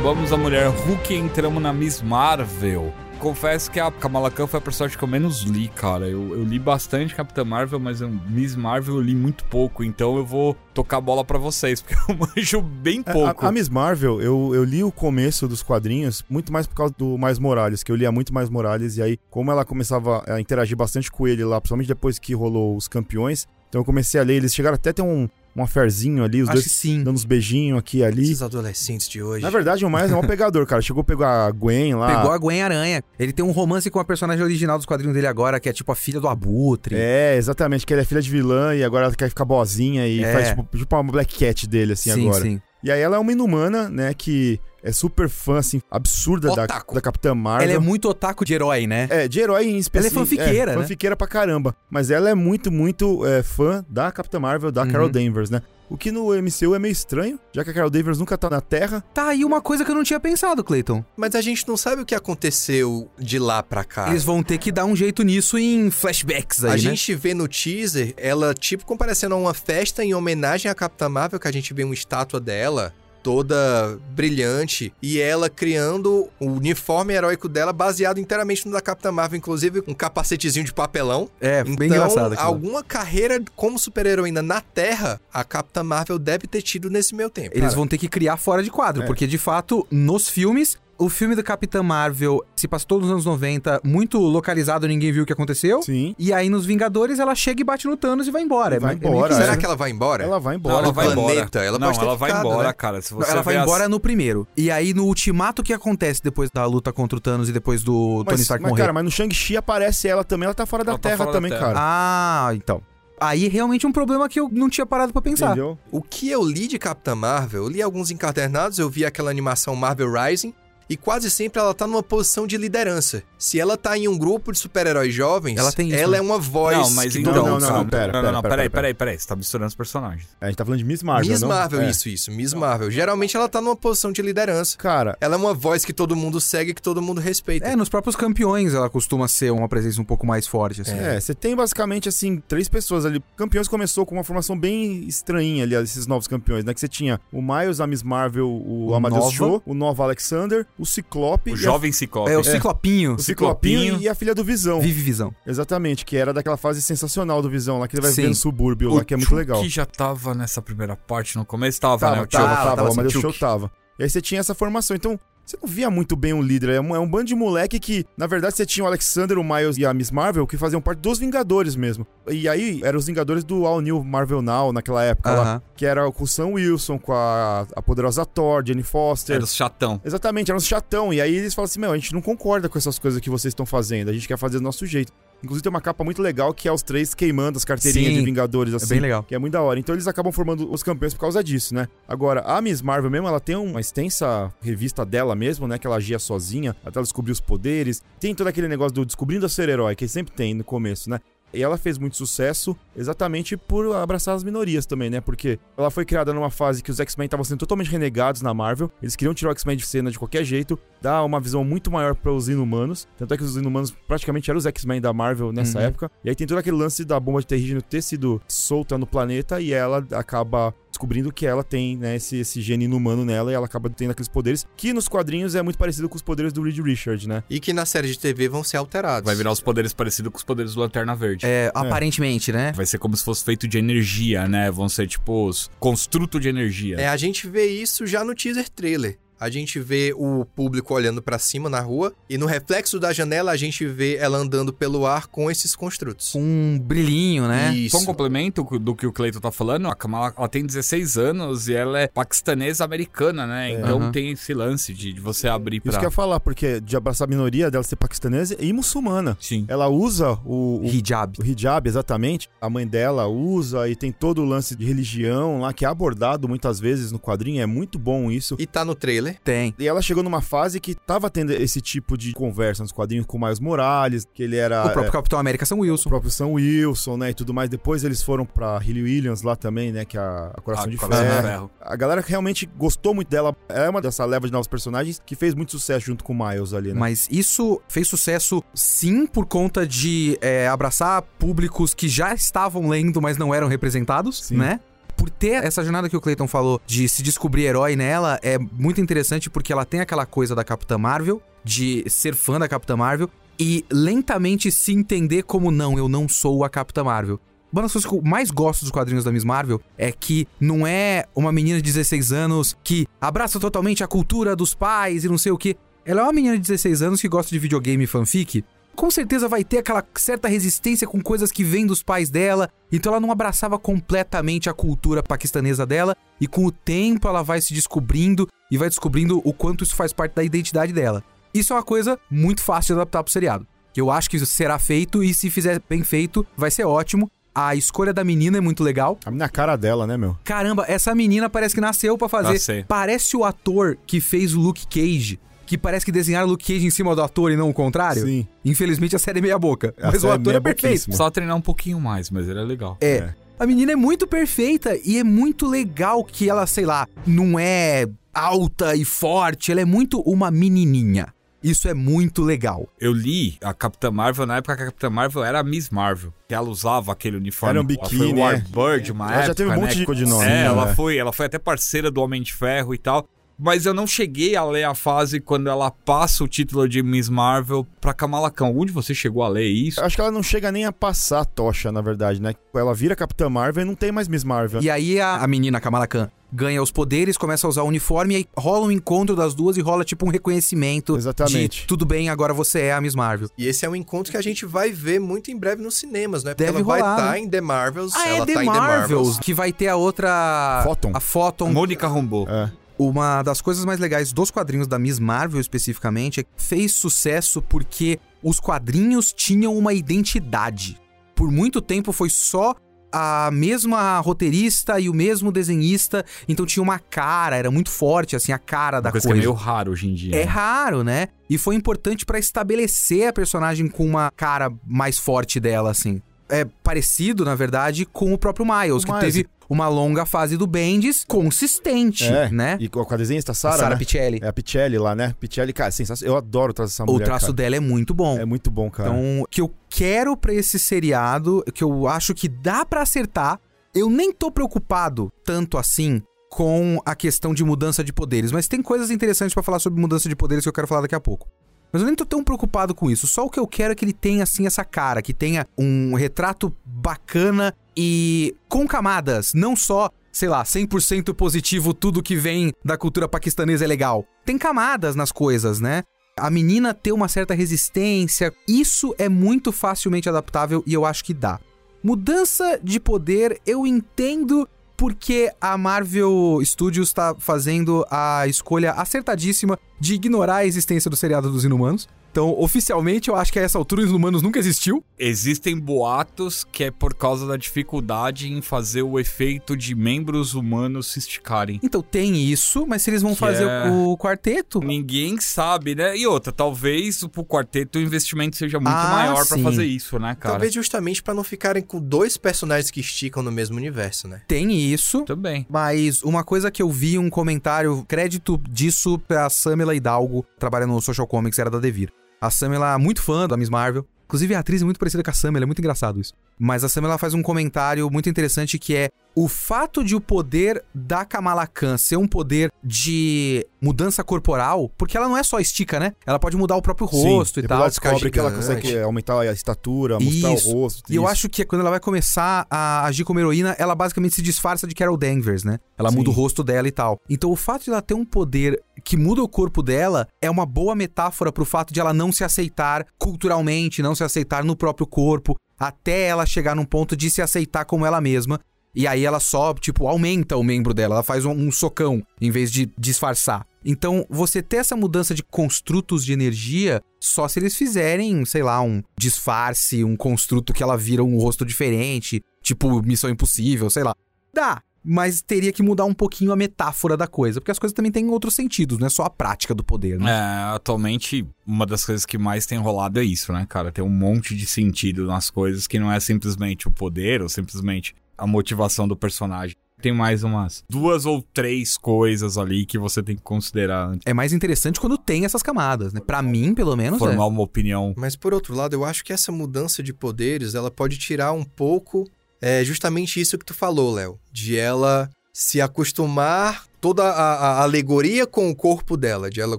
Acabamos a mulher Hulk e entramos na Miss Marvel. Confesso que a Kamala Khan foi a personagem que eu menos li, cara. Eu, eu li bastante Capitã Marvel, mas eu, Miss Marvel eu li muito pouco. Então eu vou tocar a bola pra vocês, <laughs> porque eu manjo bem É, pouco. A, a Miss Marvel, eu, eu li o começo dos quadrinhos muito mais por causa do Mais Morales, que eu lia muito Mais Morales, e aí, como ela começava a interagir bastante com ele lá, principalmente depois que rolou os campeões, então eu comecei a ler, eles chegaram até a ter um, um aferzinho ali, os Acho dois sim. dando uns beijinhos aqui e ali. Esses adolescentes de hoje. Na verdade, o Miles é um pegador, cara. Chegou a pegar a Gwen lá. Pegou a Gwen Aranha. Ele tem um romance com a personagem original dos quadrinhos dele agora, que é tipo a filha do Abutre. É, exatamente, que ele é filha de vilã e agora ela quer ficar boazinha e É. faz tipo, tipo uma Black Cat dele, assim, sim, agora. sim. E aí ela é uma inumana, né, que é super fã, assim, absurda da, Otaku. da Capitã Marvel. Ela é muito otaku de herói, né? É, de herói em específico. Ela é fanfiqueira, é, né? Fanfiqueira pra caramba. Mas ela é muito, muito é, fã da Capitã Marvel, da Uhum. Carol Danvers, né? O que no MCU é meio estranho, já que a Carol Danvers nunca tá na Terra. Tá aí uma coisa que eu não tinha pensado, Clayton. Mas a gente não sabe o que aconteceu de lá pra cá. Eles vão ter que dar um jeito nisso em flashbacks aí, a né? gente vê no teaser ela, tipo, comparecendo a uma festa em homenagem à Capitã Marvel, que a gente vê uma estátua dela toda brilhante e ela criando o uniforme heróico dela baseado inteiramente no da Capitã Marvel, inclusive um capacetezinho de papelão. É, Então, bem engraçado aquilo. alguma carreira como super-heroína na Terra, a Capitã Marvel deve ter tido nesse meu tempo. Eles Cara, vão ter que criar fora de quadro, É. porque de fato, nos filmes, o filme da Capitã Marvel se passou nos anos 90, muito localizado, ninguém viu o que aconteceu. Sim. E aí nos Vingadores ela chega e bate no Thanos e vai embora. Vai É embora, que- Será é. que ela vai embora? Ela vai Não, embora. ela vai embora. ela não, ela vai ficado, embora, né? cara. Se Não, você ela vai as- embora no primeiro. E aí no ultimato que acontece depois da luta contra o Thanos e depois do Tony Mas, Stark mas morrer. cara, mas no Shang-Chi aparece ela também, ela tá fora da Ela tá Terra fora da também, Terra. cara. Ah, então. Aí realmente é um problema que eu não tinha parado pra pensar. Entendeu? O que eu li de Capitã Marvel, eu li alguns encadernados, eu vi aquela animação Marvel Rising, e quase sempre ela tá numa posição de liderança. Se ela tá em um grupo de super-heróis jovens, Ela tem isso, ela né? é uma voz Não, mas que então. não, mundo não, sabe. não, pera, não, não, pera, peraí, pera. peraí, peraí. Você tá misturando os personagens. A gente tá falando de Miss Marvel, Miss não? Marvel, É. isso, isso. Miss Marvel. Geralmente ela tá numa posição de liderança. Cara, Ela é uma voz que todo mundo segue, que todo mundo respeita. É, nos próprios campeões ela costuma ser uma presença um pouco mais forte, assim. É, você tem basicamente, assim, três pessoas ali. Campeões começou com uma formação bem estranha ali, esses novos campeões, né? Que você tinha o Miles, a Miss Marvel, o, O Amadeus. Cho, o Nova Alexander, o Ciclope. O e a- jovem Ciclope. É, o Ciclopinho. o Ciclopinho e a filha do Visão. Vive Visão. Exatamente, que era daquela fase sensacional do Visão lá, que ele vai Sim. no subúrbio lá, que é muito legal. que já tava nessa primeira parte no começo, tava, né? Tava, O tava, tava, tava o Amadeus assim, Cho Chuck. tava. E aí você tinha essa formação, então... Você não via muito bem um líder, é um, é um bando de moleque que, na verdade, você tinha o Alexander, o Miles e a Miss Marvel, que faziam parte dos Vingadores mesmo. E aí, eram os Vingadores do All New Marvel Now, naquela época lá. Aham. Que era com o Sam Wilson, com a, a poderosa Thor, Jenny Foster. Era os chatão. Exatamente, eram uns chatão. E aí eles falam assim: Meu, a gente não concorda com essas coisas que vocês estão fazendo, a gente quer fazer do nosso jeito. Inclusive tem uma capa muito legal que é os três queimando as carteirinhas Sim, de Vingadores, É assim. bem legal. Que é muito da hora. Então eles acabam formando os campeões por causa disso, né? Agora, a Miss Marvel mesmo, ela tem uma extensa revista dela mesmo, né? Que ela agia sozinha, até ela descobrir os poderes. Tem todo aquele negócio do descobrindo a ser herói, que sempre tem no começo, né? E ela fez muito sucesso exatamente por abraçar as minorias também, né? Porque ela foi criada numa fase que os X-Men estavam sendo totalmente renegados na Marvel. Eles queriam tirar o X-Men de cena de qualquer jeito, dar uma visão muito maior para os inumanos. Tanto é que os inumanos praticamente eram os X-Men da Marvel nessa Uhum. época. E aí tem todo aquele lance da bomba de terrígeno ter sido solta no planeta e ela acaba descobrindo que ela tem, né, esse, esse gene inumano nela e ela acaba tendo aqueles poderes que nos quadrinhos é muito parecido com os poderes do Reed Richard, né? E que na série de TV vão ser alterados. Vai virar os poderes parecidos com os poderes do Lanterna Verde. É, aparentemente, né? Vai ser como se fosse feito de energia, né? Vão ser tipo os construto de energia. É, a gente vê isso já no teaser trailer. A gente vê o público olhando pra cima na rua e no reflexo da janela a gente vê ela andando pelo ar com esses construtos. Com um brilhinho, né? Isso. Só um complemento do que o Cleiton tá falando, a Kamala ela tem 16 anos e ela é paquistanesa americana, né? Então Aham. tem esse lance de, de você abrir pra. Isso que eu ia falar, porque de abraçar a minoria dela ser paquistanesa e muçulmana. Sim. Ela usa o, o Hijab. O hijab, exatamente. A mãe dela usa e tem todo o lance de religião lá que é abordado muitas vezes no quadrinho. É muito bom isso. E tá no trailer. Ler? Tem. E ela chegou numa fase que tava tendo esse tipo de conversa nos quadrinhos com o Miles Morales, que ele era. o próprio é, Capitão América Sam o Wilson. próprio Sam Wilson, né? E tudo mais. Depois eles foram pra Hilly Williams lá também, né? Que é a, a Coração Ah, de Coração Ferro. Ferro. A galera realmente gostou muito dela. É uma dessa leva de novos personagens que fez muito sucesso junto com o Miles ali, né? Mas isso fez sucesso sim por conta de é, abraçar públicos que já estavam lendo, mas não eram representados, Sim. né? Por ter essa jornada que o Clayton falou de se descobrir herói nela, é muito interessante porque ela tem aquela coisa da Capitã Marvel, de ser fã da Capitã Marvel, e lentamente se entender como não, eu não sou a Capitã Marvel. Uma das coisas que eu mais gosto dos quadrinhos da Miss Marvel é que não é uma menina de 16 anos que abraça totalmente a cultura dos pais e não sei o que. Ela é uma menina de 16 anos que gosta de videogame e fanfic. Com certeza vai ter aquela certa resistência com coisas que vêm dos pais dela. Então ela não abraçava completamente a cultura paquistanesa dela. E com o tempo ela vai se descobrindo e vai descobrindo o quanto isso faz parte da identidade dela. Isso é uma coisa muito fácil de adaptar pro seriado. Que eu acho que será feito e se fizer bem feito, vai ser ótimo. A escolha da menina é muito legal. A minha cara dela, né, meu? Caramba, essa menina parece que nasceu pra fazer. Parece o ator que fez o Luke Cage, que parece que desenharam o Luke Cage em cima do ator e não o contrário. Sim. Infelizmente a série é meia boca, A mas o é ator é perfeito. Precisava treinar um pouquinho mais, mas ele é legal. É. É. A menina é muito perfeita e é muito legal que ela, sei lá, não é alta e forte, ela é muito uma menininha. Isso é muito legal. Eu li a Capitã Marvel na época que a Capitã Marvel era a Miss Marvel. Que ela usava aquele uniforme. Era um Ela biquíni, foi é. Warbird, uma Ela época, já teve um monte né? de codinome, É, né? ela foi, ela foi até parceira do Homem de Ferro e tal. Mas eu não cheguei a ler a fase quando ela passa o título de Miss Marvel pra Kamala Khan. Algum de vocês chegou a ler isso? Acho que ela não chega nem a passar a tocha, na verdade, né? Ela vira Capitã Marvel e não tem mais Miss Marvel. E aí a, a menina Kamala Khan ganha os poderes, começa a usar o uniforme e aí rola um encontro das duas e rola tipo um reconhecimento Exatamente. de tudo bem, agora você é a Miss Marvel. E esse é um encontro que a gente vai ver muito em breve nos cinemas, né? Porque Deve ela vai rolar, estar né? em The Marvels. Ah, ela é The tá em The Marvels, Marvels. que vai ter a outra Photon. a Photon. Mônica Rambeau. É. Uma das coisas mais legais dos quadrinhos da Miss Marvel especificamente é que fez sucesso porque os quadrinhos tinham uma identidade. Por muito tempo foi só a mesma roteirista e o mesmo desenhista, então tinha uma cara, era muito forte assim a cara da Uma coisa coisa. que é meio raro hoje em dia. É né? raro, né? E foi importante pra estabelecer a personagem com uma cara mais forte dela, assim. É parecido, na verdade, com o próprio Miles, O que Miles. teve uma longa fase do Bendis consistente, É. né? E com a desenhista Sarah Sarah, né? Pichelli. É a Pichelli lá, né? Pichelli, cara, sensacional. Eu adoro traço dessa O mulher, traço cara. dela é muito bom. É muito bom, cara. Então, o que eu quero pra esse seriado, que eu acho que dá pra acertar, eu nem tô preocupado tanto assim com a questão de mudança de poderes, mas tem coisas interessantes pra falar sobre mudança de poderes que eu quero falar daqui a pouco. Mas eu nem tô tão preocupado com isso. Só o que eu quero é que ele tenha, assim, essa cara, que tenha um retrato bacana e com camadas, não só, sei lá, 100% positivo, tudo que vem da cultura paquistanesa é legal. Tem camadas nas coisas, né? A menina ter uma certa resistência, isso é muito facilmente adaptável e eu acho que dá. Mudança de poder, eu entendo porque a Marvel Studios está fazendo a escolha acertadíssima de ignorar a existência do seriado dos Inumanos. Então, oficialmente, eu acho que a essa altura os Inumanos nunca existiu. Existem boatos que é por causa da dificuldade em fazer o efeito de membros humanos se esticarem. Então tem isso, mas se eles vão Que fazer é- o quarteto, Ninguém sabe, né? E outra, talvez pro quarteto o investimento seja muito Ah, maior pra sim. fazer isso, né, cara? Talvez justamente pra não ficarem com dois personagens que esticam no mesmo universo, né? tem isso. Também. Mas uma coisa que eu vi, um comentário, crédito disso pra Samela Hidalgo, trabalhando no Social Comics, era da Devir. A Samela é muito fã da Miss Marvel. Inclusive, a atriz é muito parecida com a Samela, é muito engraçado isso. Mas a Samela faz um comentário muito interessante que é o fato de o poder da Kamala Khan ser um poder de mudança corporal, porque ela não é só estica, né? Ela pode mudar o próprio rosto e depois tal. ela descobre que ela consegue aumentar a estatura, mostrar Isso. o rosto. E eu isso. acho que quando ela vai começar a agir como heroína, ela basicamente se disfarça de Carol Danvers, né? Ela Sim. muda o rosto dela e tal. Então o fato de ela ter um poder que muda o corpo dela é uma boa metáfora pro fato de ela não se aceitar culturalmente, não se aceitar no próprio corpo, até ela chegar num ponto de se aceitar como ela mesma. E aí ela só, tipo, aumenta o membro dela, ela faz um, um socão em vez de disfarçar. Então, você ter essa mudança de construtos de energia só se eles fizerem, sei lá, um disfarce, um construto que ela vira um rosto diferente, tipo Missão Impossível, sei lá. Dá, mas teria que mudar um pouquinho a metáfora da coisa, porque as coisas também têm outros sentidos, não é só a prática do poder, né? É, atualmente, uma das coisas que mais tem rolado é isso, né, cara? Tem um monte de sentido nas coisas que não é simplesmente o poder ou simplesmente a motivação do personagem. Tem mais umas duas ou três coisas ali que você tem que considerar É mais interessante quando tem essas camadas, né? Pra mim, pelo menos, formar é. uma opinião. Mas por outro lado, eu acho que essa mudança de poderes, ela pode tirar um pouco é justamente isso que tu falou, Léo, de ela se acostumar toda a, a alegoria com o corpo dela, de ela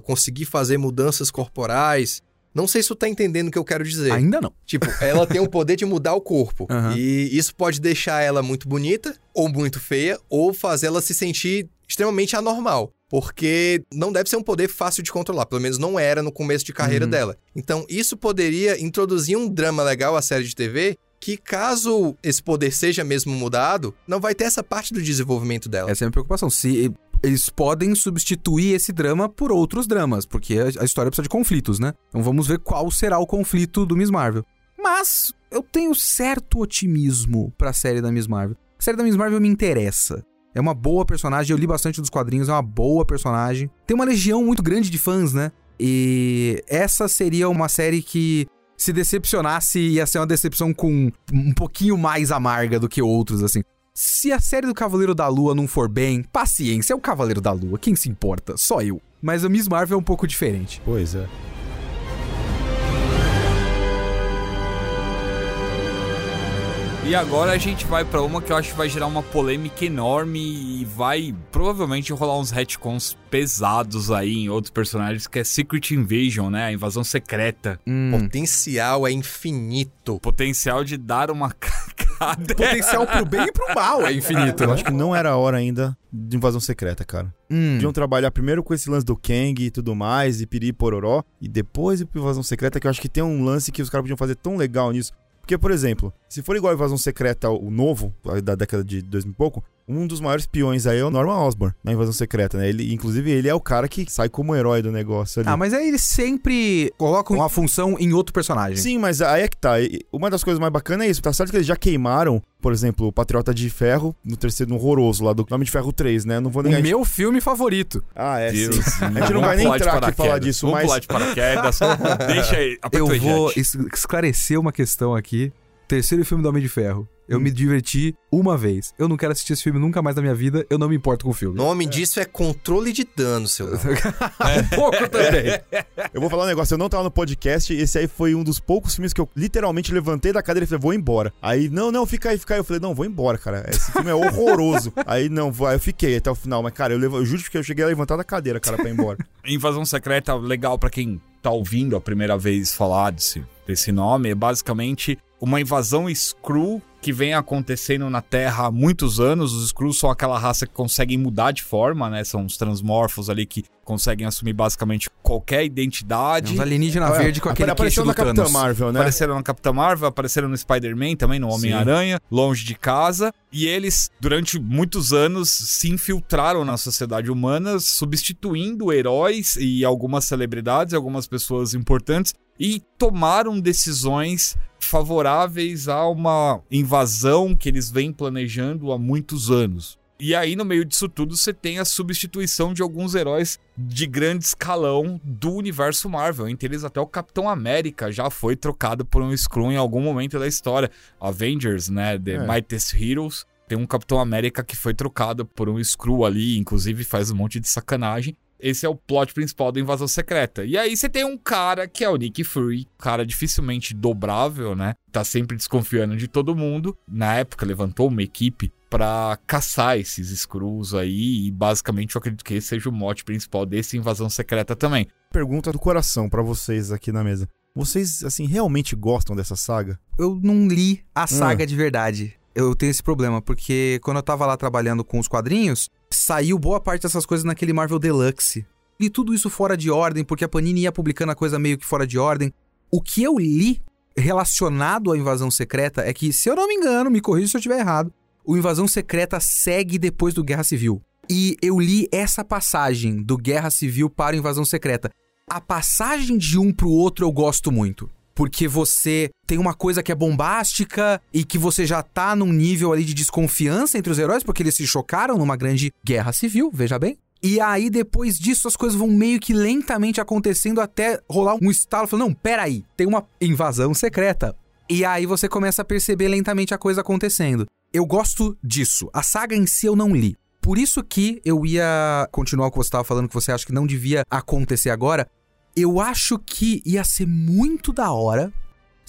conseguir fazer mudanças corporais. Não sei se tu tá entendendo o que eu quero dizer. Ainda não. Tipo, ela tem o <laughs> poder de mudar o corpo. Aham. E isso pode deixar ela muito bonita, ou muito feia, ou fazer ela se sentir extremamente anormal. Porque não deve ser um poder fácil de controlar. Pelo menos não era no começo de carreira Uhum. dela. Então, isso poderia introduzir um drama legal à série de TV. Que caso esse poder seja mesmo mudado, não vai ter essa parte do desenvolvimento dela. Essa é a minha preocupação. Se eles podem substituir esse drama por outros dramas, porque a a história precisa de conflitos, né? Então vamos ver qual será o conflito do Miss Marvel. Mas eu tenho certo otimismo pra série da Miss Marvel. A série da Miss Marvel me interessa. É uma boa personagem, eu li bastante dos quadrinhos, é uma boa personagem. Tem uma legião muito grande de fãs, né? E essa seria uma série que se decepcionasse ia ser uma decepção com um pouquinho mais amarga do que outros, assim. Se a série do Cavaleiro da Lua não for bem, paciência, é o Cavaleiro da Lua, quem se importa? Só eu. Mas a Miss Marvel é um pouco diferente. Pois é. E agora a gente vai pra uma que eu acho que vai gerar uma polêmica enorme e vai provavelmente rolar uns retcons pesados aí em outros personagens, que é Secret Invasion, né? A invasão secreta. Hum, Potencial é infinito. O potencial de dar uma <laughs> cagada. potencial pro bem e pro mal é infinito, Eu acho que não era a hora ainda de invasão secreta, cara. Hum, Podiam trabalhar primeiro com esse lance do Kang e tudo mais, e Piri Pororó, e depois ir pra invasão secreta, que eu acho que tem um lance que os caras podiam fazer tão legal nisso. Porque, por exemplo, se for igual a invasão secreta, o novo, da década de 2000 e pouco, um dos maiores peões aí é o Norman Osborn, na invasão secreta, né? Ele, inclusive, ele é o cara que sai como herói do negócio ali. Ah, mas aí eles sempre colocam uma função em outro personagem. Sim, mas aí é que tá. Uma das coisas mais bacanas é isso. Tá certo que eles já queimaram, por exemplo, o Patriota de Ferro no terceiro, no horroroso lá do Nome de Ferro 3, né? Não vou O negar. meu filme favorito. Ah, é, Deus, sim. A gente não vai nem entrar aqui e falar disso, Vamos mas. pular de paraquedas. <laughs> Deixa aí. Eu o vou esclarecer uma questão aqui. Terceiro filme do Homem de Ferro. Eu Hum. me diverti uma vez. Eu não quero assistir esse filme nunca mais na minha vida. Eu não me importo com o O filme. nome disso é controle de dano, seu. <laughs> Um pouco também. <laughs> Eu vou falar um negócio, eu não tava no podcast, esse aí foi um dos poucos filmes que eu literalmente levantei da cadeira e falei, vou embora. Aí, não, não, fica aí, fica aí. Eu falei, não, vou embora, cara. Esse filme é horroroso. <laughs> aí, não, aí eu fiquei até o final. Mas, cara, eu, levo, eu juro que eu cheguei a levantar da cadeira, cara, pra ir embora. Invasão Secreta, legal pra quem tá ouvindo a primeira vez falar desse, desse nome, é basicamente uma invasão Skrull que vem acontecendo na Terra há muitos anos. Os Skrulls são aquela raça que conseguem mudar de forma, né? São os transmorfos ali que conseguem assumir basicamente qualquer identidade. Uns alienígena É, verde com aquele apareceu queixo do na Capitã. Marvel, né? Apareceram na Capitã Marvel, apareceram no Spider-Man também, no Homem-Aranha, longe de casa. E eles, durante muitos anos, se infiltraram na sociedade humana, substituindo heróis e algumas celebridades, algumas pessoas importantes, e tomaram decisões favoráveis a uma invasão que eles vêm planejando há muitos anos. E aí, no meio disso tudo, você tem a substituição de alguns heróis de grande escalão do universo Marvel. Entre eles, até o Capitão América já foi trocado por um Skrull em algum momento da história. Avengers, né? The É. Mightiest Heroes. Tem um Capitão América que foi trocado por um Skrull ali, inclusive faz um monte de sacanagem. Esse é o plot principal da Invasão Secreta. E aí você tem um cara que é o Nick Fury, cara dificilmente dobrável, né? Tá sempre desconfiando de todo mundo. Na época levantou uma equipe pra caçar esses Skrulls aí e basicamente eu acredito que esse seja o mote principal desse Invasão Secreta também. Pergunta do coração pra vocês aqui na mesa. Vocês, assim, realmente gostam dessa saga? Eu não li a saga de verdade. Eu tenho esse problema, porque quando eu tava lá trabalhando com os quadrinhos, saiu boa parte dessas coisas naquele Marvel Deluxe. Li tudo isso fora de ordem, porque a Panini ia publicando a coisa meio que fora de ordem. O que eu li relacionado à Invasão Secreta é que, se eu não me engano, me corrija se eu estiver errado, o Invasão Secreta segue depois do Guerra Civil. E eu li essa passagem do Guerra Civil para Invasão Secreta. A passagem de um pro outro eu gosto muito. Porque você tem uma coisa que é bombástica e que você já tá num nível ali de desconfiança entre os heróis, porque eles se chocaram numa grande guerra civil, veja bem. E aí, depois disso, as coisas vão meio que lentamente acontecendo até rolar um estalo. Falando, não, peraí, tem uma invasão secreta. E aí você começa a perceber lentamente a coisa acontecendo. Eu gosto disso. A saga em si eu não li. Por isso que eu ia continuar o que você estava falando, que você acha que não devia acontecer agora. Eu acho que ia ser muito da hora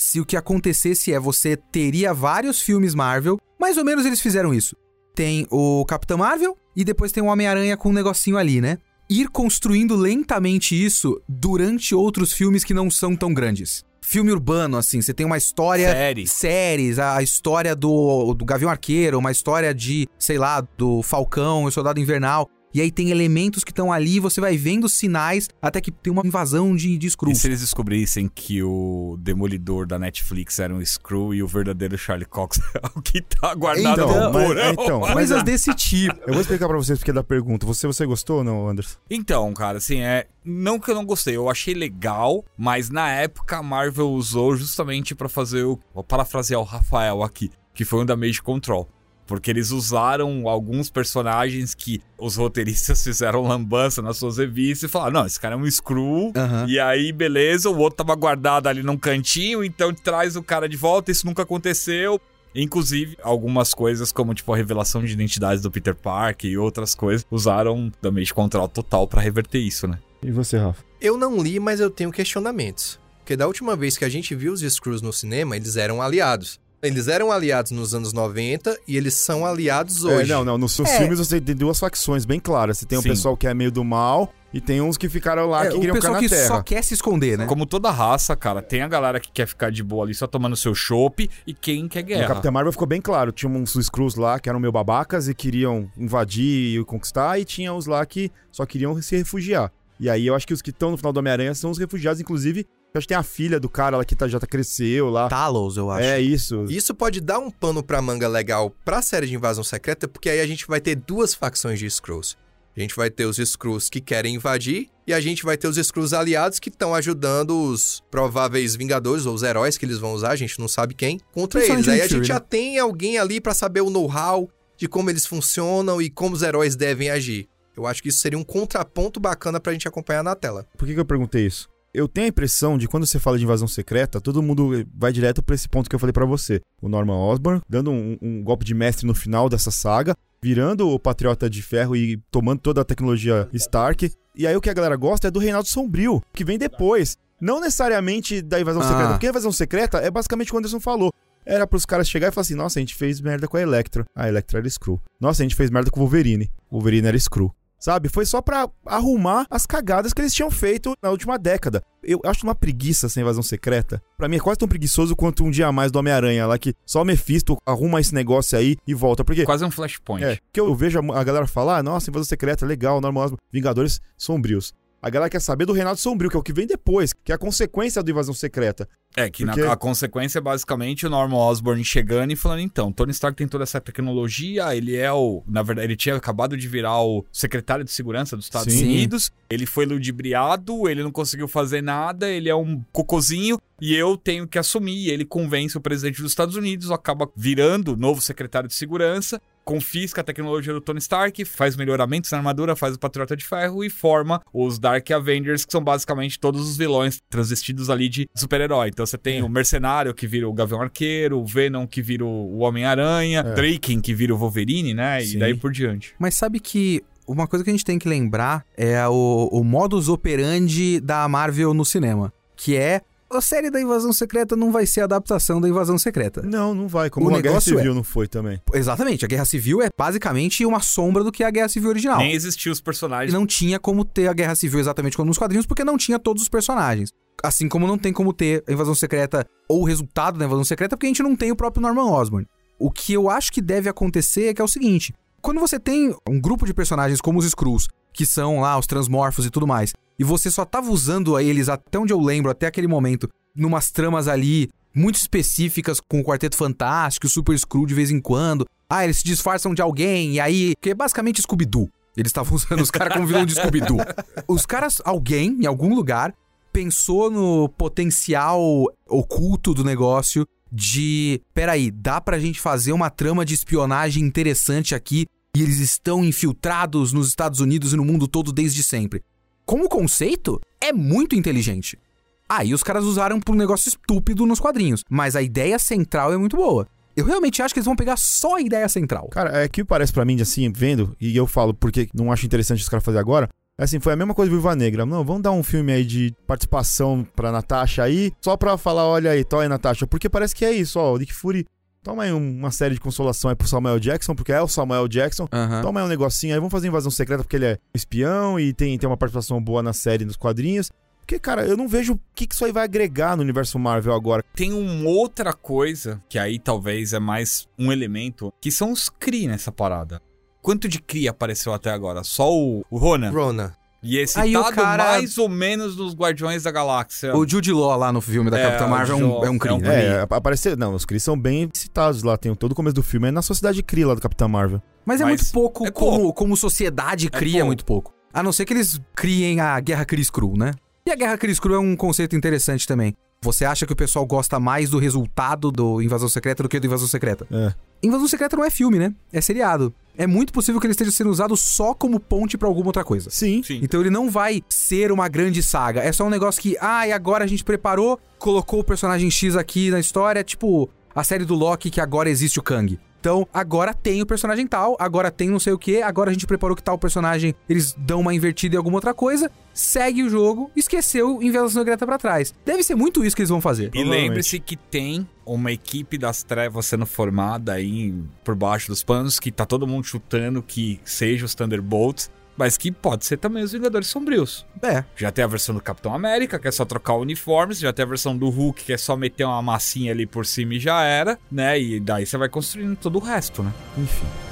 se o que acontecesse é você teria vários filmes Marvel, mais ou menos eles fizeram isso. Tem o Capitão Marvel e depois tem o Homem-Aranha com um negocinho ali, né? Ir construindo lentamente isso durante outros filmes que não são tão grandes. Filme urbano, assim, você tem uma história. Séries. Séries, a história do, do Gavião Arqueiro, uma história de, sei lá, do Falcão, o Soldado Invernal. E aí tem elementos que estão ali, você vai vendo sinais até que tem uma invasão de, de E se eles descobrissem que o Demolidor da Netflix era um Screw e o verdadeiro Charlie Cox <laughs> é o que tá guardado Então, no mas- porão? então, Coisas desse tipo. Eu vou explicar pra vocês porque é da pergunta. Você, você gostou ou não, Anderson? Então, cara, assim, é. Não que eu não gostei, eu achei legal, mas na época a Marvel usou justamente pra fazer o. Vou parafrasear o Rafael aqui, que foi um Damage Control. Porque eles usaram alguns personagens que os roteiristas <laughs> fizeram lambança nas suas revistas e falaram: não, esse cara é um screw. Aham. E aí, beleza, o outro tava guardado ali num cantinho, então traz o cara de volta, isso nunca aconteceu. Inclusive, algumas coisas, como tipo a revelação de identidades do Peter Parker e outras coisas, usaram Damage Control total pra reverter isso, né? E você, Rafa? Eu não li, mas eu tenho questionamentos. Porque da última vez que a gente viu os Skrulls no cinema, eles eram aliados. Eles eram aliados nos anos 90 e eles são aliados hoje. É, não, não. Nos seus É. filmes você tem duas facções bem claras. Você tem o Sim. pessoal que é meio do mal e tem uns que ficaram lá É, que queriam ficar pessoal na que Terra. só quer se esconder, né? Como toda raça, cara, tem a galera que quer ficar de boa ali só tomando seu chopp e quem quer No guerra. Capitão Marvel ficou bem claro. Tinha uns Skrulls lá que eram meio babacas e queriam invadir e conquistar, e tinha os lá que só queriam se refugiar. E aí eu acho que os que estão no final do Homem-Aranha são os refugiados, inclusive. Eu acho que tem a filha do cara lá que tá, já tá, cresceu lá. Talos, eu acho. É isso. Isso pode dar um pano pra manga legal pra série de invasão secreta, porque aí a gente vai ter duas facções de Skrulls. A gente vai ter os Skrulls que querem invadir e a gente vai ter os Skrulls aliados que estão ajudando os prováveis Vingadores ou os heróis que eles vão usar, a gente não sabe quem, contra eles. Principalmente Aí a gente já né? tem alguém ali pra saber o know-how de como eles funcionam e como os heróis devem agir. Eu acho que isso seria um contraponto bacana pra gente acompanhar na tela. Por que, que eu perguntei isso? Eu tenho a impressão de quando você fala de invasão secreta, todo mundo vai direto pra esse ponto que eu falei pra você. O Norman Osborn dando um, um golpe de mestre no final dessa saga, virando o Patriota de Ferro e tomando toda a tecnologia Stark. E aí o que a galera gosta é do Reinaldo Sombrio, que vem depois. Não necessariamente da invasão Ah. secreta, porque a invasão secreta é basicamente o que o Anderson falou. Era pros caras chegar e falar assim: nossa, a gente fez merda com a Electra. A Electra era Screw. Nossa, a gente fez merda com o Wolverine. O Wolverine era Screw. Sabe? Foi só pra arrumar as cagadas que eles tinham feito na última década. Eu acho uma preguiça essa invasão secreta. Pra mim é quase tão preguiçoso quanto um dia a mais do Homem-Aranha lá, que só o Mephisto arruma esse negócio aí e volta. Porque Quase um flashpoint. é, que eu vejo a, galera falar, ah, nossa, invasão secreta, legal, Osborn, Vingadores sombrios. A galera quer saber do Reinaldo Sombrio, que é o que vem depois, que é a consequência do invasão secreta. É, que na- Porque- a consequência é basicamente o Norman Osborn chegando e falando, então, Tony Stark tem toda essa tecnologia, ele é o... Na verdade, ele tinha acabado de virar o secretário de segurança dos Estados Sim. Unidos, ele foi ludibriado, ele não conseguiu fazer nada, ele é um cocozinho, e eu tenho que assumir. E ele convence o presidente dos Estados Unidos, acaba virando o novo secretário de segurança, confisca a tecnologia do Tony Stark, faz melhoramentos na armadura, faz o Patriota de Ferro e forma os Dark Avengers, que são basicamente todos os vilões transvestidos ali de super-herói. Então você tem o Mercenário, que vira o Gavião Arqueiro, o Venom, que vira o Homem-Aranha, É. Draken, que vira o Wolverine, né? E Sim. daí por diante. Mas sabe que uma coisa que a gente tem que lembrar é o, o modus operandi da Marvel no cinema, que é a série da Invasão Secreta não vai ser a adaptação da Invasão Secreta. Não, não vai, como O a Guerra negócio Civil não foi também. Exatamente, a Guerra Civil é basicamente uma sombra do que é a Guerra Civil original. Nem existiam os E personagens. não tinha como ter a Guerra Civil exatamente como nos quadrinhos, porque não tinha todos os personagens. Assim como não tem como ter a Invasão Secreta ou o resultado da Invasão Secreta, porque a gente não tem o próprio Norman Osborn. O que eu acho que deve acontecer é que é o seguinte: quando você tem um grupo de personagens como os Skrulls, que são lá os transmorfos e tudo mais, e você só tava usando eles até onde eu lembro, até aquele momento, numas tramas ali muito específicas com o Quarteto Fantástico, o Super Skrull de vez em quando. Ah, eles se disfarçam de alguém, e aí. Que é basicamente Scooby-Doo. Eles estavam <laughs> usando os caras como vilão de Scooby-Doo. Os caras, alguém, em algum lugar, pensou no potencial oculto do negócio de, peraí, dá pra gente fazer uma trama de espionagem interessante aqui e eles estão infiltrados nos Estados Unidos e no mundo todo desde sempre. Como conceito, é muito inteligente. Aí os caras usaram pra um negócio estúpido nos quadrinhos, mas a ideia central é muito boa. Eu realmente acho que eles vão pegar só a ideia central. Cara, é que parece pra mim, assim, vendo, e eu falo porque não acho interessante os caras fazer agora. Assim, foi a mesma coisa do Viúva Negra. Não, vamos dar um filme aí de participação pra Natasha aí, só pra falar, olha aí, toy Natasha. Porque parece que é isso, ó, o Nick Fury Toma aí uma série de consolação aí pro Samuel Jackson, porque é o Samuel Jackson. Aham. Toma aí um negocinho aí, vamos fazer invasão secreta porque ele é espião e tem, tem uma participação boa na série, nos quadrinhos. Porque, cara, eu não vejo o que, que isso aí vai agregar no universo Marvel agora. Tem uma outra coisa, que aí talvez é mais um elemento, que são os Kree nessa parada. Quanto de Kree apareceu até agora? Só o, o Ronan. Rona. E esse Aí o citado cara- mais ou menos nos Guardiões da Galáxia. O Jude Law lá no filme da É, Capitã Marvel é um, é um crime. é um né? É, aparecer. Não, os Kree são bem citados lá. Tem todo o começo do filme. É na Sociedade Kree lá do Capitão Marvel. Mas é Mas muito pouco é como, pouco. como sociedade cria, é pouco. muito pouco. A não ser que eles criem a Guerra Cris Cru, né? E a Guerra Cris Cru é um conceito interessante também. Você acha que o pessoal gosta mais do resultado do Invasão Secreta do que do Invasão Secreta? É. Invasão Secreta não é filme, né? É seriado. É muito possível que ele esteja sendo usado só como ponte pra alguma outra coisa. Sim. Sim. Então ele não vai ser uma grande saga. É só um negócio que, ah, e agora a gente preparou, colocou o personagem X aqui na história, tipo a série do Loki que agora existe o Kang. Então, agora tem o personagem tal, agora tem não sei o que, agora a gente preparou que tal personagem, eles dão uma invertida em alguma outra coisa, segue o jogo, esqueceu Invasão Secreta pra trás. Deve ser muito isso que eles vão fazer. E lembre-se que tem uma equipe das trevas sendo formada aí por baixo dos panos, que tá todo mundo chutando que seja os Thunderbolts, mas que pode ser também os Vingadores Sombrios. É. Já tem a versão do Capitão América, que é só trocar uniformes, já tem a versão do Hulk, que é só meter uma massinha ali por cima e já era, né? E daí você vai construindo todo o resto, né? Enfim.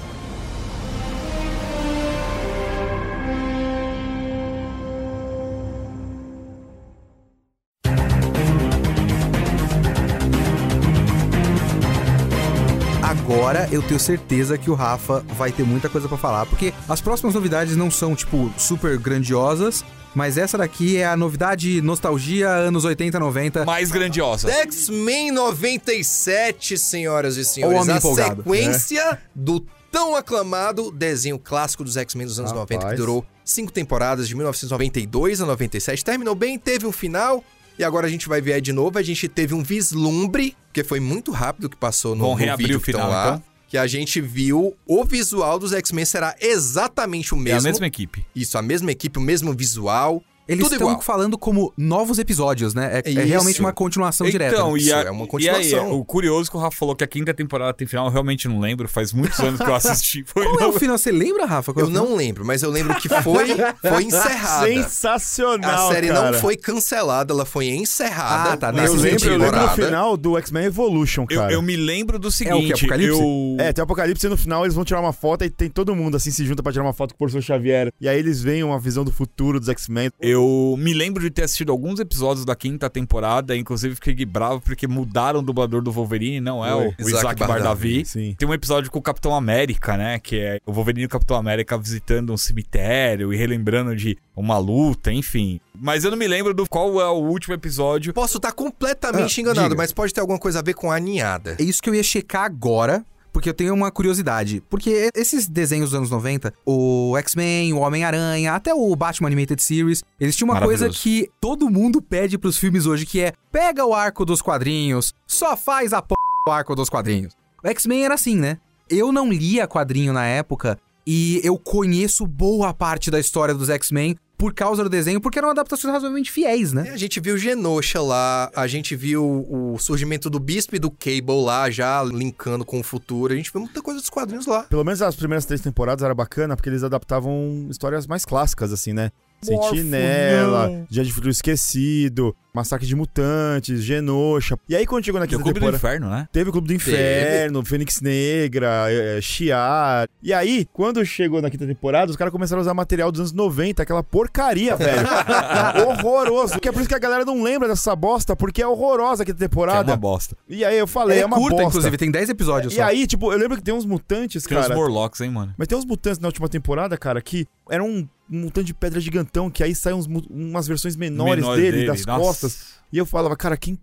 Agora eu tenho certeza que o Rafa vai ter muita coisa pra falar, porque as próximas novidades não são, tipo, super grandiosas, mas essa daqui é a novidade nostalgia anos 80, 90. Mais grandiosa. X-Men 97, senhoras e O senhores. homem A empolgado. sequência do tão aclamado desenho clássico dos X-Men dos anos Rapaz. 90, que durou cinco temporadas, de 1992 a 97. Terminou bem, teve um final. E agora a gente vai ver aí de novo. A gente teve um vislumbre, porque foi muito rápido que passou no, Vão no vídeo o final, lá. então? Que a gente viu o visual dos X-Men será exatamente o É a mesmo. mesma equipe. Isso, a mesma equipe, o mesmo visual. Eles tudo estão igual. falando como novos episódios, né? É, é realmente uma continuação direta. Então, Isso, e, a, é uma e continuação. aí, o curioso que o Rafa falou que a quinta temporada tem final, eu realmente não lembro, faz muitos anos que eu assisti. <laughs> Foi Qual é o final? Você lembra, Rafa? Qual é Eu não lembro, mas eu lembro que foi, foi encerrada. Sensacional, A série cara. não foi cancelada, ela foi encerrada. Ah, tá, Eu lembro, eu lembro no temporada. final do X-Men Evolution, Eu, cara. eu me lembro do É seguinte, o que, Apocalipse? eu... É, tem o Apocalipse e no final eles vão tirar uma foto e tem todo mundo assim se junta pra tirar uma foto com o professor Xavier. E aí eles veem uma visão do futuro dos X-Men. Eu me lembro de ter assistido alguns episódios da quinta temporada, inclusive fiquei bravo porque mudaram o dublador do Wolverine, não é o, Foi. o Isaac Isaac Bardavi, Bardavi. Sim. Tem um episódio com o Capitão América, né? Que é o Wolverine e o Capitão América visitando um cemitério e relembrando de uma luta, enfim. Mas eu não me lembro do qual é o último episódio. Posso estar completamente Ah, enganado, diga. mas pode ter alguma coisa a ver com a ninhada. É isso que eu ia checar agora, porque eu tenho uma curiosidade. Porque esses desenhos dos anos 90, o X-Men, o Homem-Aranha, até o Batman Animated Series, eles tinham uma coisa que todo mundo pede pros filmes hoje, que é pega o arco dos quadrinhos, só faz a p do arco dos quadrinhos. O X-Men era assim, né? Eu não lia quadrinho na época e eu conheço boa parte da história dos X-Men por causa do desenho, porque eram adaptações razoavelmente fiéis, né? A gente viu Genosha lá, a gente viu o surgimento do Bispo e do Cable lá, já linkando com o futuro. A gente viu muita coisa dos quadrinhos lá. Pelo menos as primeiras três temporadas era bacana porque eles adaptavam histórias mais clássicas, assim, né? Sentinela, Dia de Futuro Esquecido, Massacre de Mutantes, Genosha. E aí quando chegou na Que é o quinta Clube do temporada... Inferno, né? Teve o Clube do Inferno, Fênix Negra, é, Chiar. E aí, quando chegou na quinta temporada, os caras começaram a usar material dos anos 90, aquela porcaria, velho. <laughs> Horroroso. Que é por isso que a galera não lembra dessa bosta, porque é horrorosa a quinta Que é temporada. uma bosta. E aí eu falei, é, uma curta, bosta. inclusive, tem 10 episódios E só. aí, tipo, eu lembro que tem uns mutantes, Tem cara. os Morlocks, hein, mano? Mas tem uns mutantes na última temporada, cara, que eram um montão de pedra gigantão, que aí saem uns umas versões menores Menor dele, dele, das nossa. costas. E eu falava, cara, quem.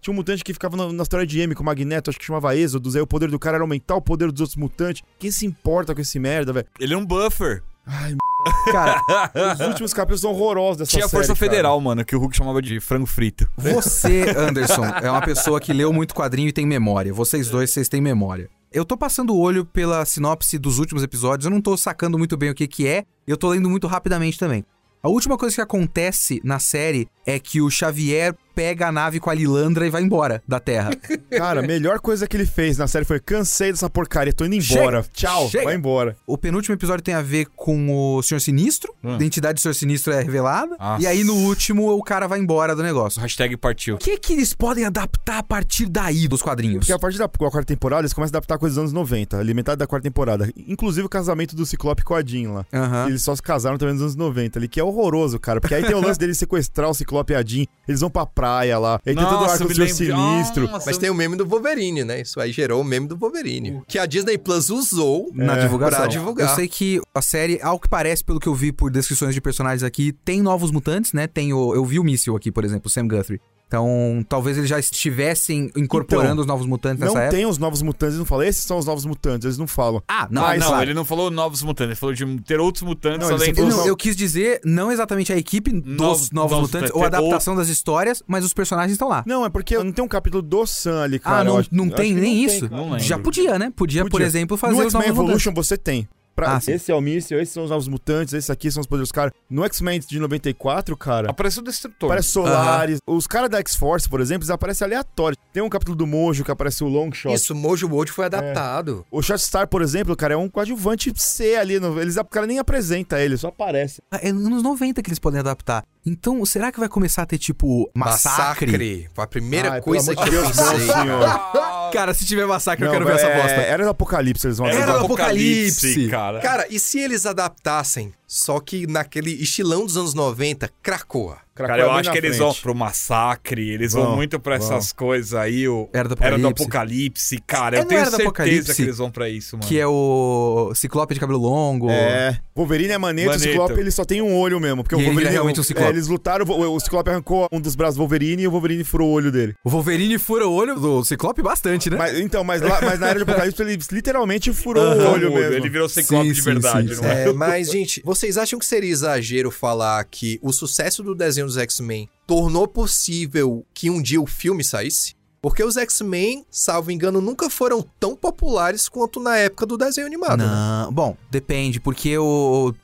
Tinha um mutante que ficava na, na história de M com o Magneto, acho que chamava Êxodos, aí o poder do cara era aumentar o poder dos outros mutantes. Quem se importa com esse merda, velho? Ele é um buffer. Ai, Cara, os <laughs> últimos capítulos são horrorosos dessa Tinha a série, Força cara. Federal, mano, que o Hulk chamava de frango frito. você, <laughs> Anderson, é uma pessoa que leu muito quadrinho e tem memória. Vocês dois, vocês têm memória. Eu tô passando o olho pela sinopse dos últimos episódios, eu não tô sacando muito bem o que que é, eu tô lendo muito rapidamente também. A última coisa que acontece na série é que o Xavier pega a nave com a Lilandra e vai embora da Terra. <laughs> Cara, a melhor coisa que ele fez na série foi: cansei dessa porcaria, tô indo embora. Tchau, Chega. vai embora. O penúltimo episódio tem a ver com o Senhor Sinistro, Hum. a identidade do Senhor Sinistro é revelada, Nossa. e aí no último o cara vai embora do negócio. Hashtag partiu. O que que eles podem adaptar a partir daí dos quadrinhos? Porque a partir da quarta temporada, eles começam a adaptar coisas dos anos 90, ali metade da quarta temporada. Inclusive o casamento do Ciclope com a Jean lá. Eles só se casaram também nos anos 90 ali, que é horroroso, cara. Porque aí tem o lance <laughs> deles sequestrar o Ciclope e a Jean, eles vão pra praia lá, aí tem todo o arco do sinistro. Nossa, Mas eu- tem o meme do Wolverine, né? Isso aí gerou o meme do Wolverine. Que a Disney Plus usou na É, divulgação. pra divulgar. Eu sei que a série, ao que parece, pelo que eu vi por descrições de personagens aqui, tem novos mutantes, né? Tem o, eu vi o Míssil aqui, por exemplo, o Sam Guthrie. Então, talvez eles já estivessem incorporando Então, os novos mutantes Não nessa época. tem os novos mutantes, eles não falam, esses são os novos mutantes, eles não falam. Ah, não, Ah, mas não, claro. ele não falou novos mutantes, ele falou de ter outros mutantes Não, além dos... não, eu quis dizer não exatamente a equipe dos Novos- novos, novos mutantes mutantes, ou a ou- adaptação das histórias, mas os personagens estão lá. Não, é porque não tem um capítulo do Sam ali, cara. ah, não, eu acho- não tem nem não isso? Não lembro. Já podia, né? Podia, por Podia. exemplo, fazer no os novos mutantes. Evolution você tem. Pra- Ah, esse é o míssil, esses são os novos mutantes, esses aqui são os poderes dos caras. No X-Men de 94, cara, Apareceu o Destrutor. aparece Solaris. Os caras da X-Force, por exemplo, eles aparecem aleatórios. Tem um capítulo do Mojo que aparece o Longshot. Isso, Mojo World foi adaptado. O Shotstar, por exemplo, cara, é um coadjuvante C ali. No, eles, o cara nem apresenta ele, só aparece. Ah, É nos anos 90 que eles podem adaptar. Então, será que vai começar a ter, tipo, massacre? Foi a primeira Ai, coisa que eu de Deus, pensei. não, senhor. Cara, se tiver massacre, eu Não, quero ver essa é- bosta. Era do Apocalipse, eles vão Era do do adaptar. Apocalipse. cara. Cara, e se eles adaptassem, só que naquele estilão dos anos 90, Cracoa? Krakow Cara, eu é acho que eles frente. vão pro massacre, eles vão, Vão, muito pra vão. essas coisas aí. O... Era do Era do Apocalipse. Apocalipse, cara. É, eu tenho do certeza Apocalipse, que eles vão pra isso, mano. Que é o Ciclope de cabelo longo. É. Wolverine é maneiro, o. Ciclope ele só tem um olho mesmo. Porque E o ele Wolverine é realmente um Ciclope. É, eles lutaram, o, o Ciclope arrancou um dos braços do Wolverine e o Wolverine furou o olho dele. O Wolverine fura o olho do Ciclope bastante, né? Mas, então, mas, lá- mas na era de Apocalipse ele literalmente furou o olho mesmo. Ele virou ciclope Sim, de sim, verdade, sim, não é? É, mas, gente, vocês acham que seria exagero falar que o sucesso do desenho dos X-Men tornou possível que um dia o filme saísse? Porque os X-Men, salvo engano, nunca foram tão populares quanto na época do desenho animado. né? Não, bom, depende, porque o.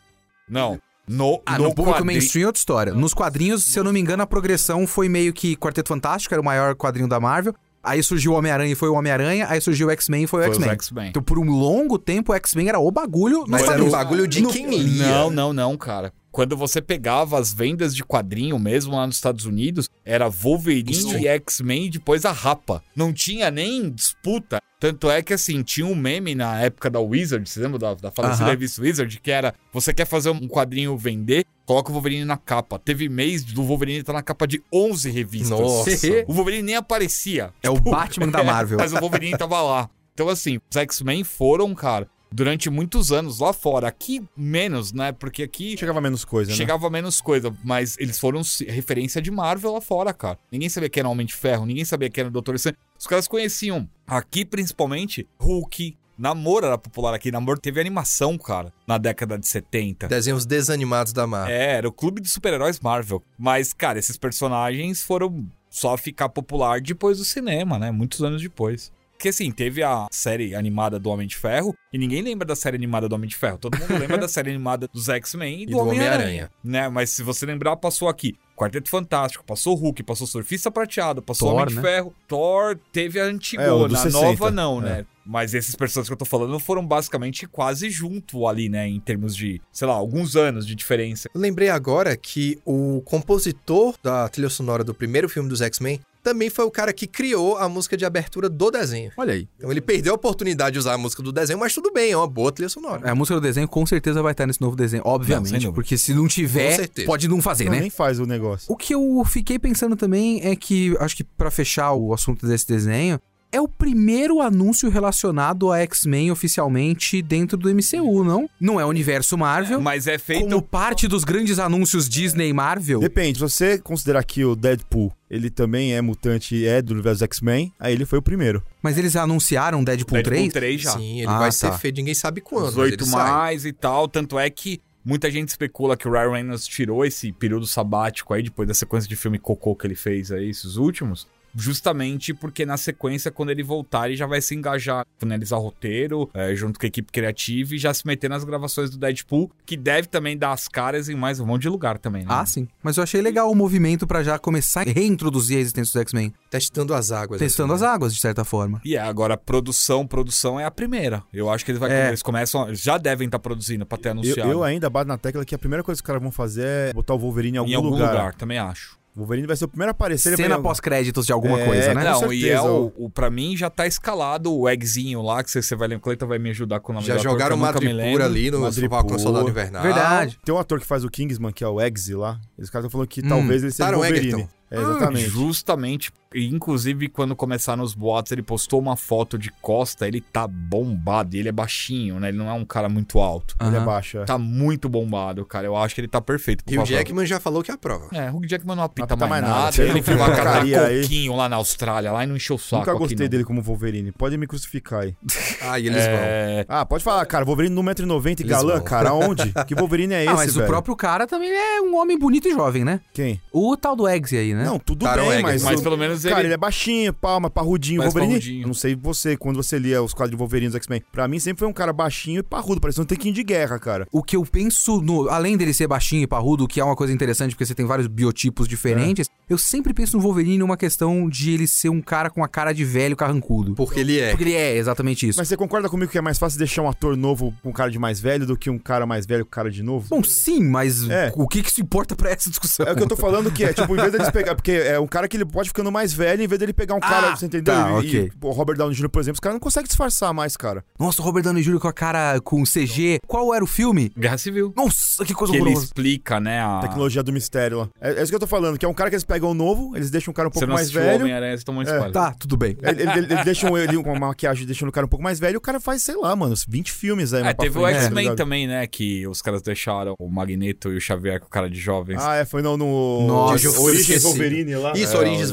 Não. No, Ah, no, no, público quadri- mainstream é outra história. Nos quadrinhos, se eu não me engano, a progressão foi meio que Quarteto Fantástico, era o maior quadrinho da Marvel. Aí surgiu o Homem-Aranha e foi o Homem-Aranha. Aí surgiu o X-Men e foi o X-Men. Então, por um longo tempo, o X-Men era o bagulho. nos Mas era um quadrinhos. bagulho de No- quem lia. Não, não, não, cara. Quando você pegava as vendas de quadrinho, mesmo lá nos Estados Unidos, era Wolverine Isso. e X-Men e depois a Rapa. Não tinha nem disputa. Tanto é que, assim, tinha um meme na época da Wizard, você lembra da, da falecida Aham. revista Wizard? Que era, você quer fazer um quadrinho vender, coloca o Wolverine na capa. Teve mês do Wolverine estar na capa de 11 revistas. Nossa. <laughs> O Wolverine nem aparecia. É o Batman da Marvel. <laughs> Mas o Wolverine tava lá. Então, assim, os X-Men foram, cara, durante muitos anos lá fora. Aqui, menos, né? Porque aqui Chegava menos coisa, né? chegava menos coisa. Mas eles foram se- referência de Marvel lá fora, cara. Ninguém sabia que era Homem de Ferro, ninguém sabia que era Doutor Estranho. Os caras conheciam. Aqui, principalmente, Hulk. Namor era popular aqui. Namor teve animação, cara, na década de 70. Desenhos desanimados da Marvel. É, era o clube de super-heróis Marvel. Mas, cara, esses personagens foram só ficar popular depois do cinema, né? Muitos anos depois. Porque assim, teve a série animada do Homem de Ferro e ninguém lembra da série animada do Homem de Ferro. Todo mundo <laughs> lembra da série animada dos X-Men e do, do Homem-Aranha. Homem-Aranha. né? Mas se você lembrar, passou aqui Quarteto Fantástico, passou Hulk, passou Surfista Prateado, passou Thor, Homem de né? Ferro, Thor, teve a É, antigona, dos a 60, nova não, é. né? Mas esses personagens que eu tô falando foram basicamente quase junto ali, né? Em termos de, sei lá, alguns anos de diferença. Eu lembrei agora que o compositor da trilha sonora do primeiro filme dos X-Men também foi o cara que criou a música de abertura do desenho. Olha aí. Então ele perdeu a oportunidade de usar a música do desenho, mas tudo bem, é uma boa trilha sonora. A música do desenho com certeza vai estar nesse novo desenho, Não, obviamente. dúvida. porque se não tiver, pode não fazer, Não, né? nem faz o negócio. O que eu fiquei pensando também é que, acho que pra fechar o assunto desse desenho, é o primeiro anúncio relacionado a X-Men oficialmente dentro do MCU, não? Não é o universo Marvel. Mas é feito. Como parte dos grandes anúncios Disney Marvel. Depende, se você considerar que o Deadpool, ele também é mutante e é do universo X-Men, aí ele foi o primeiro. Mas eles anunciaram Deadpool, Deadpool 3? 3 já. Sim, ele Ah, vai tá. ser feito, ninguém sabe quando. Os mas oito ele sai. mais e tal. Tanto é que muita gente especula que o Ryan Reynolds tirou esse período sabático aí, depois da sequência de filme cocô que ele fez aí, esses últimos. Justamente porque na sequência, quando ele voltar, ele já vai se engajar, finalizar o roteiro, é, junto com a equipe criativa e já se meter nas gravações do Deadpool, que deve também dar as caras em mais um monte de lugar também, né? Ah, sim. Mas eu achei legal o movimento pra já começar a reintroduzir a existência dos X-Men. Testando as águas. Testando assim, as né? águas, de certa forma. E é, agora produção, produção é a primeira. Eu acho que eles, vai, É. eles começam, já devem estar produzindo pra ter Eu, anunciado. eu ainda bato na tecla que a primeira coisa que os caras vão fazer é botar o Wolverine em algum, em algum lugar. lugar. também acho. O Wolverine vai ser o primeiro a aparecer. Cena vai- pós-créditos de alguma É, coisa, né? Não, e é certeza. o, o. Pra mim já tá escalado o eggzinho lá, que você, vai lembrar. Cleiton vai me ajudar com o nome Já jogaram Madripoor lembro. ali no. Falcão Soldado Invernal. Verdade. Tem um ator que faz o Kingsman, que é o Eggsy lá. Os caras estão falando que Hum. talvez ele seja o Wolverine. Egerton. É, exatamente. Justamente. E, inclusive, quando começaram os boatos, ele postou uma foto de costa, ele tá bombado. E ele é baixinho, né? Ele não é um cara muito alto. Ele é baixo. é. Tá muito bombado, cara. Eu acho que ele tá perfeito. E o. Jackman já falou que aprova. É, o Jackman não apita, Não apita mais mais nada. nada. Ele Ele foi catar porcaria aí. coquinho lá na Austrália, lá e não encheu o saco. Nunca gostei dele como Wolverine. Pode me crucificar aí. <laughs> Ah, e eles vão. É, Ah, pode falar, cara. Wolverine no 1,90m e galã, vão. cara. Aonde? <laughs> Que Wolverine é esse, ah, mas velho? o próprio cara também é um homem bonito e jovem, né? Quem? O tal do Eggsy aí, né? Não, tudo Taron bem, Egerton. mas... mas pelo menos Cara, ele... ele é baixinho, palma, parrudinho. Mais Wolverine, parrudinho. eu não sei você, quando você lia os quadros de Wolverine dos X-Men. Pra mim sempre foi um cara baixinho e parrudo, parecia um tequinho de guerra, cara. O que eu penso, no, além dele ser baixinho e parrudo, que é uma coisa interessante porque você tem vários biotipos diferentes, eu sempre penso no Wolverine numa questão de ele ser um cara com a cara de velho carrancudo. Porque ele é. Porque ele é exatamente isso. Mas você concorda comigo que é mais fácil deixar um ator novo com um cara de mais velho do que um cara mais velho com cara de novo? Bom, sim, mas É. o que que isso importa pra essa discussão? É o que eu tô falando que é, tipo, em vez deles pegar. Porque é um cara que ele pode ficando mais velho, em vez dele pegar um cara, Ah, você entendeu? tá, e, ok. e, pô, o Robert Downey Jr., por exemplo, os caras não conseguem disfarçar mais, cara. Nossa, o Robert Downey Jr. com a cara com CG. Qual era o filme? Guerra Civil. Nossa, que coisa Que ele horrorosa. explica, né, a... Tecnologia do mistério lá. É, é isso que eu tô falando, que é um cara que eles pegam novo, eles deixam o cara um Você pouco não mais velho. Homem-Aranha, É. spoiler. Tá, tudo bem. Ele, ele, ele deixa um- ele com uma maquiagem deixando o cara um pouco mais velho e o cara faz, sei lá, mano, uns 20 filmes aí. É, mais teve o frente, tá X-Men também, né? Que os caras deixaram o Magneto e o Xavier com cara de jovens. Ah, é, foi no. no Nossa, Origins. Wolverine lá. Isso, É, Origens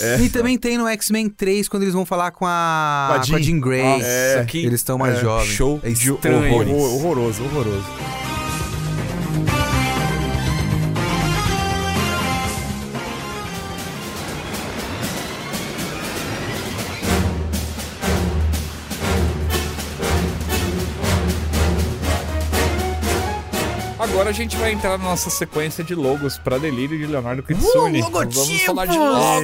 É. E também tem no X-Men 3, quando eles vão falar com a, Com a Jean. Jean Grey. Nossa, É. que Eles estão mais É. jovens. show é de estranho. Horror- horroroso, horroroso. Agora a gente vai entrar na nossa sequência de logos pra delírio de Leonardo Kitsune. Uh, logotipos! Vamos falar de logo!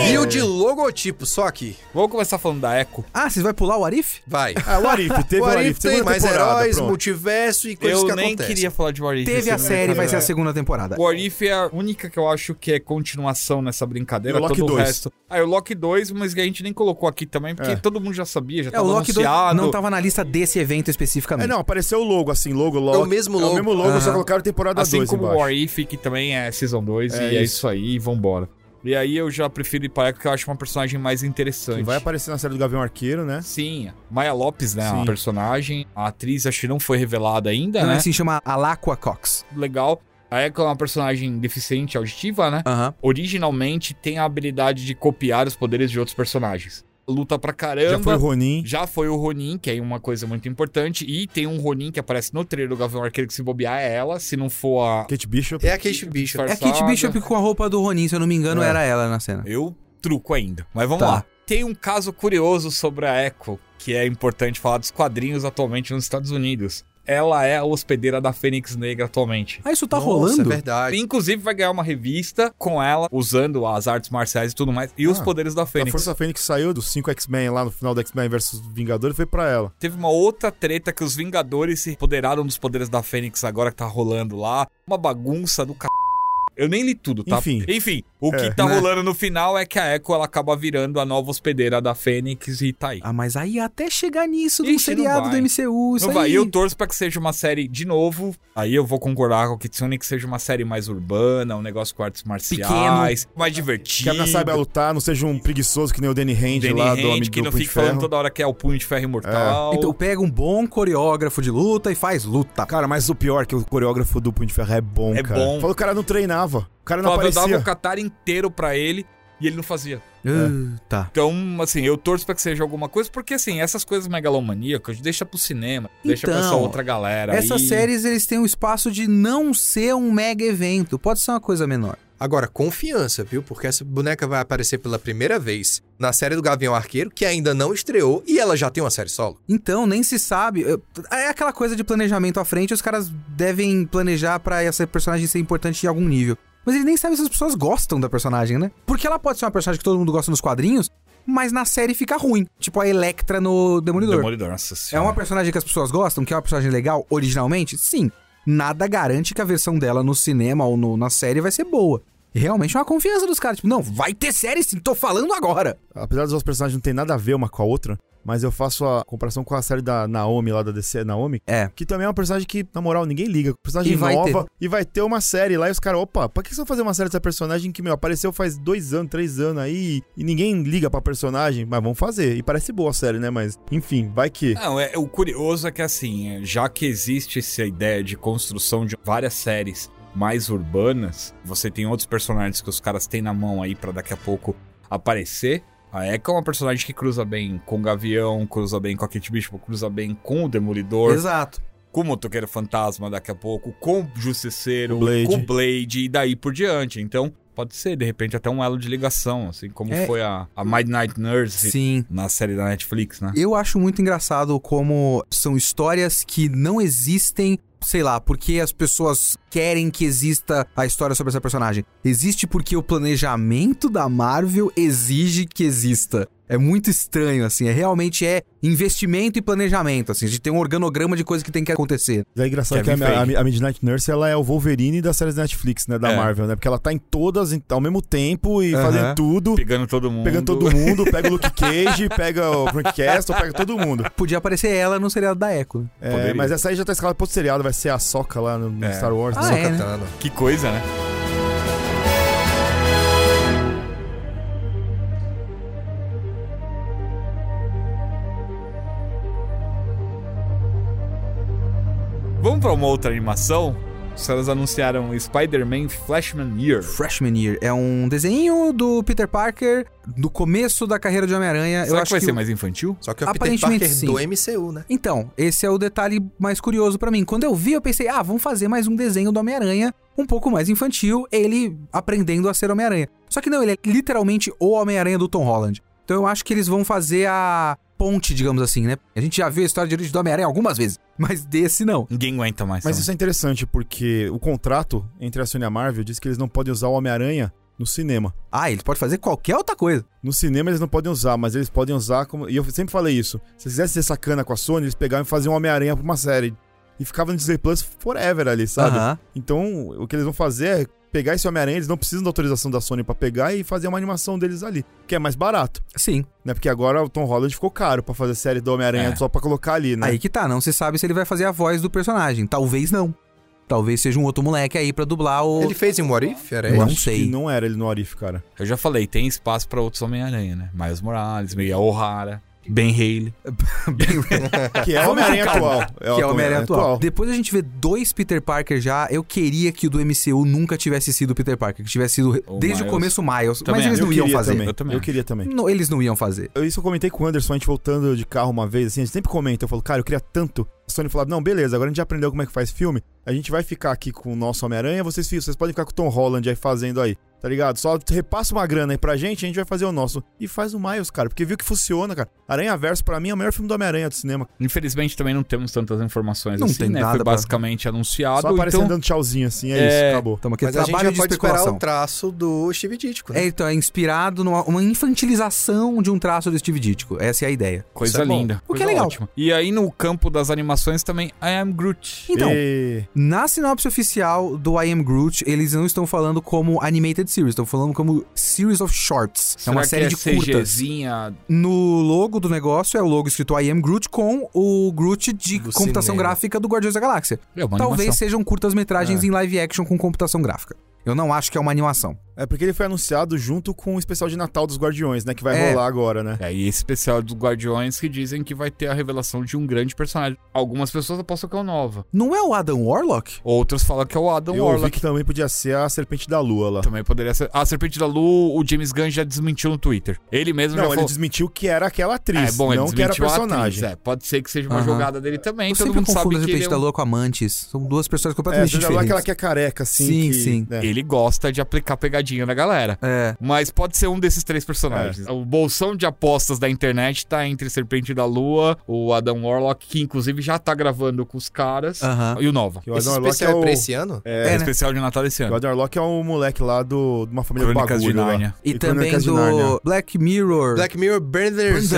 Review de logotipo, só aqui. Vamos começar falando da Echo. Ah, vocês vai pular o Arif? Vai. Ah, o Arif, teve o o Arif, Arif tem mais heróis, pronto. multiverso e coisas Eu que nem acontecem. queria falar de What If. Teve a série, vai ser a segunda temporada. O What If é a única que eu acho que é continuação nessa brincadeira. E o Loki todo o 2? resto. Ah, e o Loki 2, mas que a gente nem colocou aqui também, porque É. todo mundo já sabia, já É, o tava Loki 2 anunciado. não tava na lista desse evento especificamente. É, não, apareceu o logo, assim, logo, logo. É o mesmo É logo. o mesmo logo, só Aham. colocaram temporada 2 Assim como o embaixo. What If, que também é Season 2, É e é isso. isso aí, e vambora. E aí eu já prefiro ir pra Echo, que eu acho uma personagem mais interessante. Que vai aparecer na série do Gavião Arqueiro, né? Sim, Maya Lopes, né, a Sim. personagem. A atriz acho que não foi revelada ainda, Não, né? assim chama Alaqua Cox. Legal. A Echo é uma personagem deficiente auditiva, né? Aham. Originalmente tem a habilidade de copiar os poderes de outros personagens. Luta pra caramba. Já foi o Ronin. Já foi o Ronin, que é uma coisa muito importante. E tem um Ronin que aparece no trailer do Gavião Arqueiro que se bobear é ela, se não for a. Kate Bishop. É a Kate Bishop. É a. Kate Bishop com a roupa do Ronin, se eu não me engano, É. era ela na cena. Eu truco ainda. Mas vamos Tá. lá. Tem um caso curioso sobre a Echo, que é importante falar dos quadrinhos atualmente nos Estados Unidos. Ela é a hospedeira da Fênix Negra atualmente. Ah, isso tá Nossa, rolando? é verdade. Inclusive vai ganhar uma revista com ela usando as artes marciais e tudo mais e os Ah, poderes da A Fênix. Força Fênix saiu dos 5 X-Men lá no final do X-Men vs Vingadores foi pra ela. Teve uma outra treta que os Vingadores se apoderaram dos poderes da Fênix agora que tá rolando lá. Uma bagunça do c... Eu nem li tudo, tá? Enfim. Enfim, O que tá Né? rolando no final é que a Echo ela acaba virando a nova hospedeira da Fênix e tá aí. Ah, mas aí até chegar nisso do Ixi, seriado do vai. MCU, isso Não vai. aí. E eu torço pra que seja uma série, de novo, aí eu vou concordar com o Kitsune, que seja uma série mais urbana, um negócio com artes marciais, mais Que divertido. a menina saiba lutar, não seja um preguiçoso que nem o Danny Hand Danny lá do Hand, Homem que do não fica falando toda hora que é o punho de ferro imortal. Então pega um bom coreógrafo de luta e faz luta. Cara, mas o pior é que o coreógrafo do Punho de Ferro é bom, É cara. bom. Falou que o cara não treinava. O cara não Falava, eu dava aparecia. o Qatar inteiro pra ele e ele não fazia. Ah, tá. Então, assim, eu torço pra que seja alguma coisa, porque, assim, essas coisas megalomaníacas deixa pro cinema, deixa pra essa Então, outra galera Essas aí. séries, eles têm o espaço de não ser um mega evento. Pode ser uma coisa menor. Agora, confiança, viu? Porque essa boneca vai aparecer pela primeira vez na série do Gavião Arqueiro, que ainda não estreou, e ela já tem uma série solo. Então, nem se sabe. É aquela coisa de planejamento à frente, os caras devem planejar pra essa personagem ser importante em algum nível. Mas eles nem sabem se as pessoas gostam da personagem, né? Porque ela pode ser uma personagem que todo mundo gosta nos quadrinhos, mas na série fica ruim. Tipo a Electra no Demolidor. Demolidor, nossa É senhora. uma personagem que as pessoas gostam, que é uma personagem legal originalmente? Sim. Nada garante que a versão dela no cinema ou no- na série vai ser boa. E realmente é uma confiança dos caras. Tipo, não, vai ter série sim, tô falando agora. Apesar dos dois personagens não terem nada a ver uma com a outra, mas eu faço a comparação com a série da Naomi lá da DC, Naomi, É. que também é uma personagem que, na moral, ninguém liga. Personagem E vai nova e vai ter uma série lá e os caras, opa, pra que vocês vão fazer uma série dessa personagem que, meu, apareceu faz dois anos, três anos aí e ninguém liga pra personagem? Mas vamos fazer. E parece boa a série, né? Mas, enfim, vai que. Não, é, o curioso é que assim, é, já que existe essa ideia de construção de várias séries mais urbanas, você tem outros personagens que os caras têm na mão aí pra daqui a pouco aparecer. A Echo é uma personagem que cruza bem com o Gavião, cruza bem com a Kate Bishop, cruza bem com o Demolidor, Exato. com o Motoqueiro Fantasma daqui a pouco, com o Justiceiro, Blade. com o Blade e daí por diante. Então, pode ser, de repente, até um elo de ligação, assim como É. foi a, a Midnight Nurse Sim. na série da Netflix, né? Eu acho muito engraçado como são histórias que não existem, sei lá, porque as pessoas querem que exista a história sobre essa personagem. Existe porque o planejamento da Marvel exige que exista. É muito estranho, assim. É realmente é investimento e planejamento, assim. A gente tem um organograma de coisas que tem que acontecer. É engraçado Kevin que a, a- a Midnight Nurse ela é o Wolverine das séries da Netflix, né? Da É. Marvel, né? Porque ela tá em todas ao mesmo tempo e Aham. fazendo tudo. Pegando todo mundo. Pegando todo mundo, pega o Luke <laughs> Cage, pega o Frank Castle, pega todo mundo. Podia aparecer ela no seriado da Echo. É, Poderia. mas essa aí já tá escalada pro outro seriado, vai ser a Soca lá no, no É. Star Wars. Ah, né? é, né? Que coisa, né? Pra uma outra animação? Os caras anunciaram Spider-Man Flashman Year. Freshman Year é um desenho do Peter Parker do começo da carreira de Homem-Aranha. Eu Será acho que vai que ser o- mais infantil? Só que é o Peter Aparentemente, Parker sim. do MCU, né? Então, esse é o detalhe mais curioso pra mim. Quando eu vi, eu pensei, ah, vamos fazer mais um desenho do Homem-Aranha um pouco mais infantil, ele aprendendo a ser Homem-Aranha. Só que não, ele é literalmente o Homem-Aranha do Tom Holland. Então eu acho que eles vão fazer a ponte, digamos assim, né? A gente já viu a história de origem do Homem-Aranha algumas vezes, <laughs> mas desse não. Ninguém aguenta mais. Mas isso é interessante, porque o contrato entre a Sony e a Marvel diz que eles não podem usar o Homem-Aranha no cinema. Ah, eles podem fazer qualquer outra coisa. No cinema eles não podem usar, mas eles podem usar como. E eu sempre falei isso. Se eles quisessem ser sacana com a Sony, eles pegavam e faziam um Homem-Aranha pra uma série. E ficava no Disney Plus forever ali, sabe? Aham. Então, o que eles vão fazer é pegar esse Homem-Aranha, eles não precisam da autorização da Sony pra pegar e fazer uma animação deles ali, que é mais barato, Sim. né? Porque agora o Tom Holland ficou caro pra fazer série do Homem-Aranha É. só pra colocar ali, né? Aí que tá, não se sabe se ele vai fazer a voz do personagem. Talvez não. Talvez seja um outro moleque aí pra dublar o. Ele fez em What If? Era eu não ele? acho sei. não era ele no Arif, cara. Eu já falei, tem espaço pra outros Homem-Aranha, né? Miles Morales, Mia O'Hara, Ben <laughs> <laughs> Haley. Que é o Homem-Aranha atual. que é o Homem-Aranha atual. Depois a gente vê dois Peter Parker já. Eu queria que o do MCU nunca tivesse sido o Peter Parker, que tivesse sido O desde o Miles. começo o Miles. Também mas eles acho. não eu iam fazer. Também. Eu também Eu queria também. Não, eles não iam fazer. Eu- Isso eu comentei com o Anderson, a gente voltando de carro uma vez, assim, a gente sempre comenta, eu falo, cara, eu queria tanto. A Sony falou, não, beleza, agora a gente já aprendeu como é que faz filme, a gente vai ficar aqui com o nosso Homem-Aranha, vocês, vocês podem ficar com o Tom Holland aí fazendo aí, tá ligado? Só repassa uma grana aí pra gente, a gente vai fazer o nosso. E faz o Miles, cara, porque viu que funciona, cara. Aranha Verso, pra mim, é o melhor filme do Homem-Aranha do cinema. Infelizmente também não temos tantas informações Não assim, tem né? nada Foi pra- basicamente anunciado. Só aparecendo então... dando tchauzinho assim, é, É, isso, acabou. Estamos aqui Mas a gente já de pode esperar o traço do Steve Ditko, né? É, então, é inspirado numa uma infantilização de um traço do Steve Ditko. Essa é a ideia. Coisa é linda. O que é legal. ótima. E aí, no campo das informações também, I am Groot. Então, E- na sinopse oficial do I Am Groot, eles não estão falando como animated series, estão falando como series of shorts. é uma série que de curtas. CGzinha? No logo do negócio é o logo escrito I Am Groot com o Groot de Do computação cinema. gráfica do Guardiões da Galáxia. É Talvez animação. sejam curtas-metragens É. em live action com computação gráfica. Eu não acho que é uma animação. É porque ele foi anunciado junto com o especial de Natal dos Guardiões, né? Que vai É. rolar agora, né? É, e esse especial dos Guardiões que dizem que vai ter a revelação de um grande personagem. Algumas pessoas apostam que é o Nova. Não é o Adam Warlock? Outros falam que é o Adam Eu ouvi Warlock. que também podia ser a Serpente da Lua lá. Também poderia ser. A Serpente da Lu, o James Gunn já desmentiu no Twitter. Ele mesmo Não, já ele falou. desmentiu que era aquela atriz, É, bom, ele não que era personagem. atriz. É, pode ser que seja uma Aham. jogada dele também. Eu Todo sempre mundo confundo sabe a Serpente é da um- Lua com a Mantis. São duas pessoas É, completamente viu diferentes. aquela que é careca, assim. Sim, que- sim. né? Ele gosta de aplicar pegadinha na galera. É. Mas pode ser um desses três personagens. O bolsão de apostas da internet tá entre Serpente da Lua, o Adam Warlock, que inclusive já tá gravando com os caras, Aham. e o Nova. Que o Esse Adam Warlock especial é, é o... pra esse ano? É, É, né? especial de Natal desse o ano. Adam Warlock é o moleque lá do, de uma família Crônicas do de bagulho lá. Nárnia. E, também do. Black Mirror. Black Mirror Benders.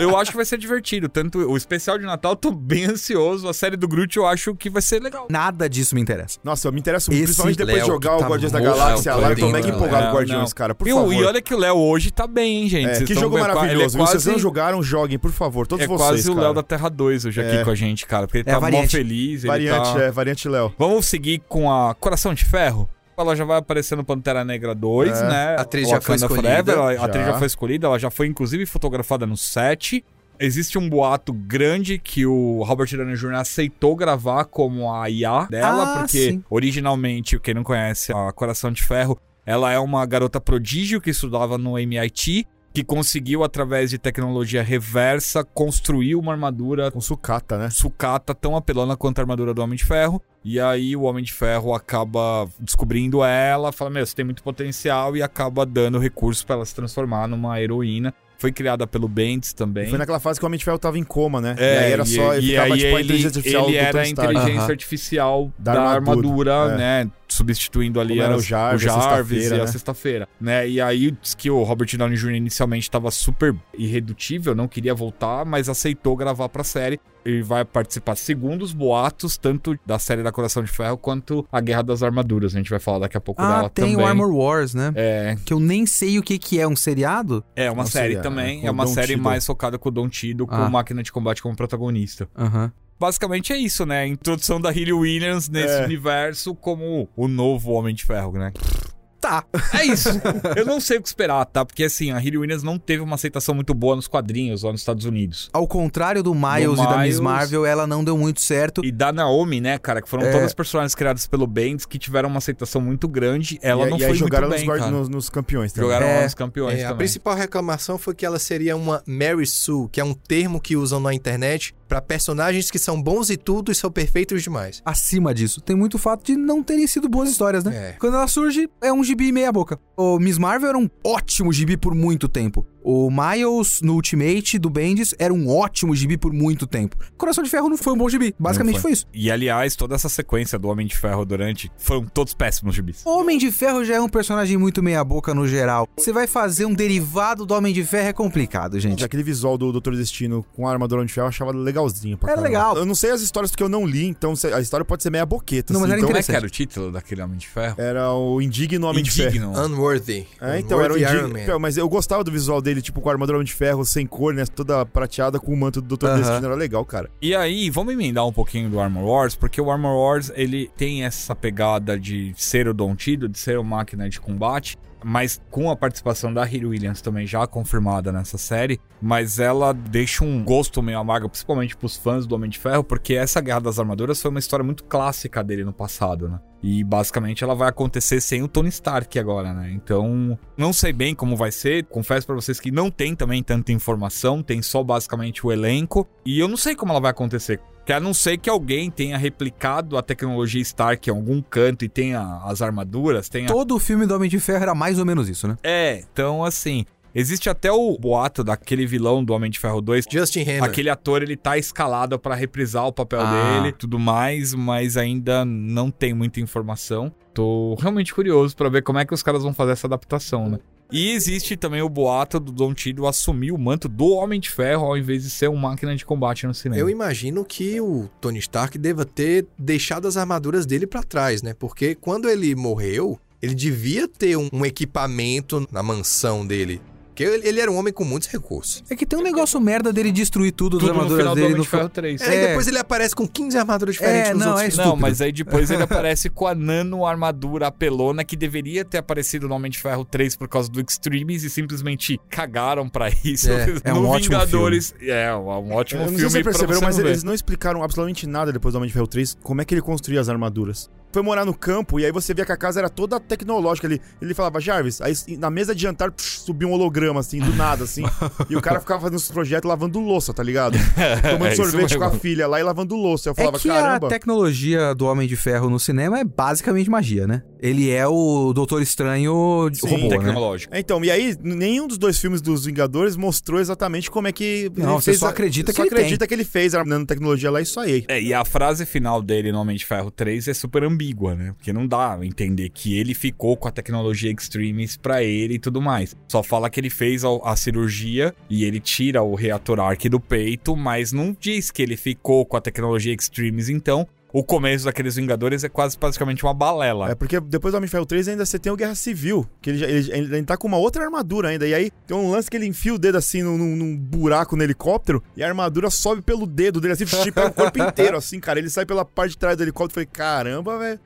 Eu acho que vai ser divertido. Tanto o especial de Natal, tô bem ansioso. A série do Groot eu acho que vai ser legal. Nada disso me interessa. Nossa, eu me interesso muito, principalmente depois de jogar que o tá Guardiões da Galáxia lá. Eu tô mega empolgado É, com Guardiões, não. cara, por e, o- favor. e olha que o Léo hoje tá bem, hein, gente. É, que jogo é maravilhoso. viu? Se vocês quase- não jogaram, joguem, por favor. Todos É vocês, quase o. Léo da Terra 2 hoje aqui É. com a gente, cara. Porque ele É tá mó variante. feliz. Ele Variante, tá... é, variante Léo. Vamos seguir com a Coração de Ferro. Ela já vai aparecer no Pantera Negra 2, É. né? A atriz já foi escolhida. Forever, ela- a Já. atriz já foi escolhida, ela já foi inclusive fotografada no set. Existe um boato grande que o Robert Downey Jr. aceitou gravar como a IA dela, Ah, porque sim. originalmente, quem não conhece a Coração de Ferro, ela é uma garota prodígio que estudava no MIT, que conseguiu, através de tecnologia reversa, construir uma armadura Com sucata, né? sucata tão apelona quanto a armadura do Homem de Ferro. E aí o Homem de Ferro acaba descobrindo ela, fala: Meu, você tem muito potencial e acaba dando recursos pra ela se transformar numa heroína. Foi criada pelo Bendis também. Foi naquela fase que o Homem de Ferro tava em coma, né? É, e aí era só, e ficava aí tipo a ele, inteligência artificial ele era a inteligência artificial Da da, armadura, armadura, é. né? Substituindo ali era o Jarvis, o a Jarvis sexta-feira, e a né? sexta-feira, né? E aí diz que o Robert Downey Jr. inicialmente estava super irredutível, não queria voltar, mas aceitou gravar pra série. Ele vai participar, segundo os boatos, tanto da série da Coração de Ferro quanto a Guerra das Armaduras. A gente vai falar daqui a pouco Ah, dela tem também. o Armor Wars, né? É, Que eu nem sei o que, que é um seriado. é uma Não série sei, também. é, com É, uma série Cheadle. mais focada com o Don Tido, com Ah. máquina de combate como protagonista. Aham. Basicamente é isso, né? A introdução da Hayley Williams nesse É. universo como o novo Homem de Ferro, né? Tá. É isso. Eu não sei o que esperar, tá? Porque assim, a Hayley Williams não teve uma aceitação muito boa nos quadrinhos lá nos Estados Unidos. Ao contrário do Miles, Do e da Miss. Marvel, ela não deu muito certo. E da Naomi, né, cara, que foram É. todas as personagens criadas pelo Bendis que tiveram uma aceitação muito grande. Ela e, não e foi aí muito jogaram bem, nos, nos, nos campeões também. Jogaram É. lá nos campeões É, a também. principal reclamação foi que ela seria uma Mary Sue, que é um termo que usam na internet pra personagens que são bons e tudo e são perfeitos demais. Acima disso, tem muito fato de não terem sido boas histórias, né? É. Quando ela surge, é um gibi meia boca. O Miss Marvel era um ótimo gibi por muito tempo. O Miles no Ultimate do Bendis era um ótimo gibi por muito tempo. Coração de Ferro não foi um bom gibi. Basicamente Não foi. isso. E aliás, toda essa sequência do Homem de Ferro durante foram todos péssimos gibis. Homem de Ferro já é um personagem muito meia boca no geral. Você vai fazer um derivado do Homem de Ferro é complicado, gente. Aquele visual do Doutor Destino com a armadura de ferro eu achava legalzinho pra Era caramba. legal. Eu não sei as histórias porque eu não li, então a história pode ser meia boqueta. Não, mas assim, era então, Como é que interessante. era o título daquele Homem de Ferro? Era o Indigno Homem de Ferro. Indigno. Unworthy. É, então, era o Unworthy Indigno. Iron Man. Mas eu gostava do visual dele, tipo, com a armadura de Ferro, sem cor, né? Toda prateada com o manto do Doutor Aham. Destino. Era legal, cara. E aí, vamos emendar um pouquinho do Armor Wars, porque o Armor Wars, ele tem essa pegada de ser o Don Tido, de ser uma máquina de combate, mas com a participação da Hayley Williams também já confirmada nessa série, mas ela deixa um gosto meio amargo, principalmente pros fãs do Homem de Ferro, porque essa Guerra das Armaduras foi uma história muito clássica dele no passado, né? E basicamente ela vai acontecer sem o Tony Stark agora, né? Então, não sei bem como vai ser. Confesso pra vocês que não tem também tanta informação, tem só basicamente o elenco. E eu não sei como ela vai acontecer. Que a não ser que alguém tenha replicado a tecnologia Stark em algum canto e tenha as armaduras, tenha. Todo o filme do Homem de Ferro era mais ou menos isso, né? É, então assim. Existe até o boato daquele vilão do Homem de Ferro 2 Justin Hammer. Aquele ator, ele tá escalado pra reprisar o papel Ah. dele, tudo mais, mas ainda não tem muita informação. Tô realmente curioso pra ver como é que os caras vão fazer essa adaptação, né? E existe também o boato do Don Tiddle assumir o manto do Homem de Ferro ao invés de ser uma máquina de combate no cinema. Eu imagino que o Tony Stark deva ter deixado as armaduras dele pra trás, né? Porque quando ele morreu, ele devia ter um equipamento na mansão dele. Porque ele, ele era um homem com muitos recursos. É que tem um negócio merda dele destruir tudo, Tudo das no armaduras final do dele Homem no de Ferro 3. É, e É. depois ele aparece com 15 armaduras diferentes É, nos não, outros é filmes. Não, estúpido. mas aí depois ele <laughs> aparece com a nano armadura apelona que deveria ter aparecido no Homem de Ferro 3 por causa do Extremes e simplesmente cagaram pra isso. É, <laughs> é um no ótimo Vingadores. É, um ótimo Eu não sei filme se vocês perceberam, mas não ver. eles não explicaram absolutamente nada depois do Homem de Ferro 3 como é que ele construía as armaduras. Foi morar no campo e aí você via que a casa era toda tecnológica. Ele, ele falava, Jarvis, aí na mesa de jantar psh, subia um holograma, assim, do nada, assim. <laughs> e o cara ficava fazendo os projetos lavando louça, tá ligado? <laughs> Tomando É sorvete com a filha lá e lavando louça. Eu É falava, que caramba. a tecnologia do Homem de Ferro no cinema é basicamente magia, né? Ele é o Doutor Estranho de Sim, robô, né? Tecnológico. É, Então, e aí, nenhum dos dois filmes dos Vingadores mostrou exatamente como é que. Não, ele você fez só a- acredita só que ele acredita que ele fez a nanotecnologia lá e isso aí. É, e a frase final dele no Homem de Ferro 3 é super ambígua, né? Porque não dá a entender que ele ficou com a tecnologia Extremes pra ele e tudo mais. Só fala que ele fez a, a cirurgia e ele tira o reator Arc do peito, mas não diz que ele ficou com a tecnologia Extremes, então. O começo daqueles Vingadores é quase praticamente uma balela. É porque depois do Homem de Ferro 3 ainda você tem o Guerra Civil, que ele, já, ele, ele, ele tá com uma outra armadura ainda. E aí tem um lance que ele enfia o dedo assim num, num- num buraco no helicóptero e a armadura sobe pelo dedo dele, assim, pelo corpo <laughs> inteiro, assim, cara. Ele sai pela parte de trás do helicóptero e falei, caramba, velho.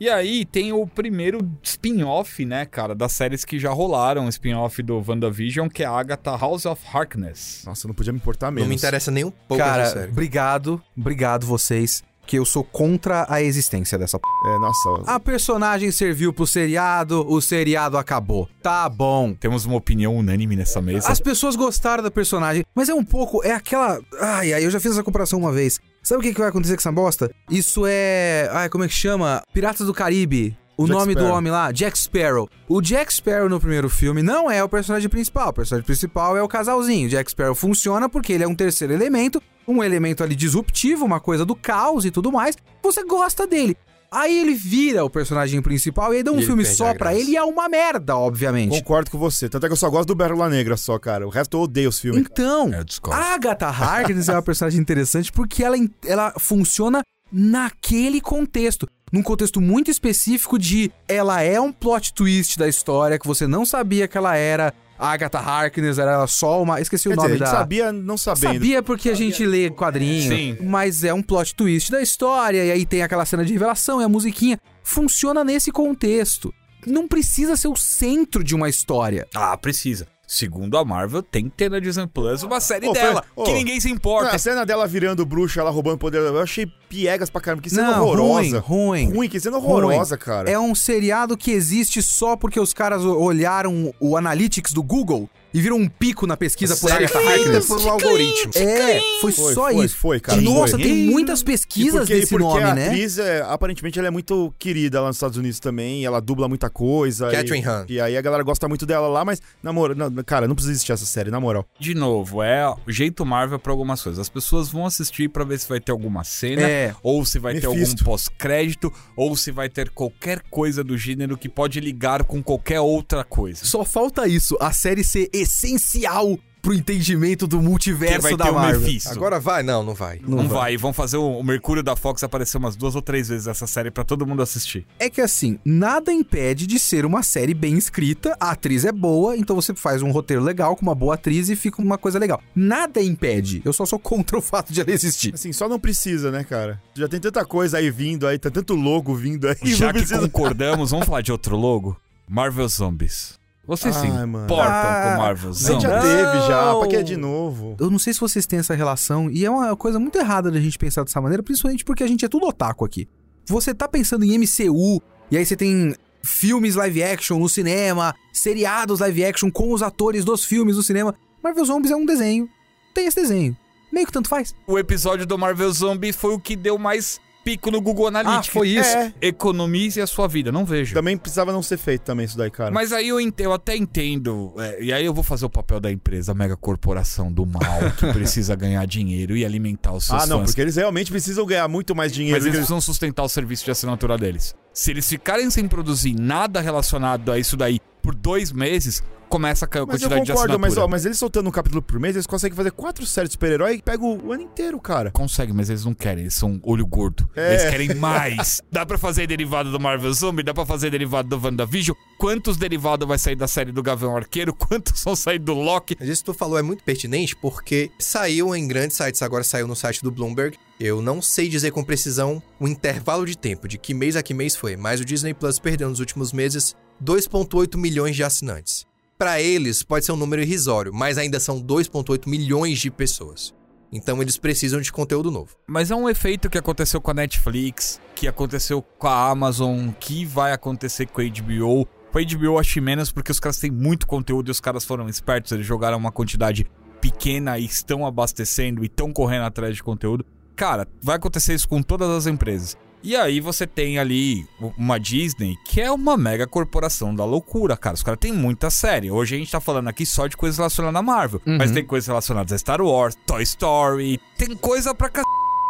E aí tem o primeiro spin-off, né, cara, das séries que já rolaram, o spin-off do WandaVision, que é a Agatha House of Harkness. Nossa, não podia me importar menos. Não me interessa nem um pouco essa Cara, obrigado, obrigado vocês, que eu sou contra a existência dessa p... É, nossa. A personagem serviu pro seriado, o seriado acabou. Tá bom. Temos uma opinião unânime nessa mesa. As pessoas gostaram da personagem, mas é um pouco, é aquela. Ai, ai, eu já fiz essa comparação uma vez. Sabe o que, que vai acontecer com essa bosta? Isso é. Ai, como é que chama? Piratas do Caribe. O Jack nome do Sparrow. homem lá, Jack Sparrow. O Jack Sparrow no primeiro filme não é o personagem principal. O personagem principal é o casalzinho. Jack Sparrow funciona porque ele é um terceiro elemento, um elemento ali disruptivo, uma coisa do caos e tudo mais. Você gosta dele. Aí ele vira o personagem principal e aí dá um E ele filme só pra graça. ele e é uma merda, obviamente. Concordo com você. Tanto é que eu só gosto do Pérola Negra só, cara. O resto eu odeio os filmes. Então, É, a Agatha <laughs> Harkness é uma personagem interessante porque ela, ela funciona naquele contexto. Num contexto muito específico de ela é um plot twist da história que você não sabia que ela era. A Agatha Harkness era só uma. Esqueci Quer o nome dizer, a gente da. sabia não sabendo. Sabia porque a gente lê quadrinho, Sim. mas é um plot twist da história, e aí tem aquela cena de revelação e a musiquinha. Funciona nesse contexto. Não precisa ser o centro de uma história. Ah, precisa. Segundo a Marvel, tem que ter na Disney Plus uma série Ô, dela, foi- que ô, ninguém se Não, importa. a cena dela virando bruxa, ela roubando poder, eu achei piegas pra caramba. Que cena Não, horrorosa. ruim, ruim. Ruim, que cena horrorosa, cara. É um seriado que existe só porque os caras olharam o Analytics do Google e viram um pico na pesquisa por Série Agatha Harkness. por um algoritmo. É, foi, Foi, só foi, isso. foi, cara, Nossa, foi. tem muitas E pesquisas porque, desse porque nome, a né? atriz, é, aparentemente, ela é muito querida lá nos Estados Unidos também. Ela dubla muita coisa. Catherine e, Hahn. E aí a galera gosta muito dela lá, mas, na moral, não, cara, não precisa existir essa série, na moral. De novo, é o jeito Marvel pra algumas coisas. As pessoas vão assistir pra ver se vai ter alguma cena, É. ou se vai ter algum pós-crédito, ou se vai ter qualquer coisa do gênero que pode ligar com qualquer outra coisa. Só falta isso, a série ser essencial pro entendimento do multiverso vai da ter o Marvel. Mephisto. Agora vai? Não, não vai. não, vai. Vão fazer o, o Mercúrio da Fox aparecer umas duas ou três vezes essa série pra todo mundo assistir. É que assim, nada impede de ser uma série bem escrita, a atriz é boa, então você faz um roteiro legal com uma boa atriz e fica uma coisa legal. Nada impede, eu só sou contra o fato de ela existir. Assim, só não precisa, né, cara? Já tem tanta coisa aí vindo aí, tá tanto logo vindo aí. Já não que precisa... concordamos, vamos falar de outro logo? Marvel Zombies. Vocês se Ai, importam Ah, com Marvel A gente já Não. teve, já. Pra que é de novo? Eu não sei se vocês têm essa relação, e é uma coisa muito errada da gente pensar dessa maneira, principalmente porque a gente é tudo otaku aqui. Você tá pensando em MCU, e aí você tem filmes live action no cinema, seriados live action com os atores dos filmes no cinema. Marvel Zombies é um desenho. Tem esse desenho. Meio que tanto faz. O episódio do Marvel Zombie foi o que deu mais pico no Google Analytics. Ah, foi isso? É. Economize a sua vida, não vejo. Também precisava não ser feito também isso daí, cara. Mas aí eu, ent- eu até entendo, é, e aí eu vou fazer o papel da empresa, a mega corporação do mal, que <laughs> precisa ganhar dinheiro e alimentar os seus Ah, não, fãs. porque eles realmente precisam ganhar muito mais dinheiro. Mas eles precisam sustentar o serviço de assinatura deles. Se eles ficarem sem produzir nada relacionado a isso daí por dois meses, começa a cair a Mas eu quantidade de concordo, mas, assinatura. ó, mas eles soltando um capítulo por mês, eles conseguem fazer quatro séries de super-herói e pega o, o ano inteiro, cara. Consegue, mas eles não querem, eles são olho gordo. É. Eles querem mais. <laughs> Dá pra fazer derivado do Marvel Zombie, dá pra fazer derivado do WandaVision. Quantos derivados vai sair da série do Gavião Arqueiro? <laughs> Quantos vão sair do Loki? Mas isso que tu falou é muito pertinente porque saiu em grandes sites, agora saiu no site do Bloomberg. Eu não sei dizer com precisão o intervalo de tempo, de que mês a que mês foi, mas o Disney Plus perdeu nos últimos meses 2,8 milhões de assinantes. Pra eles, pode ser um número irrisório, mas ainda são 2,8 milhões de pessoas. Então eles precisam de conteúdo novo. Mas é um efeito que aconteceu com a Netflix, que aconteceu com a Amazon, que vai acontecer com a HBO. Com a HBO acho menos porque os caras têm muito conteúdo e os caras foram espertos, eles jogaram uma quantidade pequena e estão abastecendo e estão correndo atrás de conteúdo. Cara, vai acontecer isso com todas as empresas. E aí você tem ali uma Disney que é uma mega corporação da loucura, cara. Os caras têm muita série. Hoje a gente tá falando aqui só de coisas relacionadas à Marvel. Mas tem coisas relacionadas a Star Wars, Toy Story, tem coisa pra c...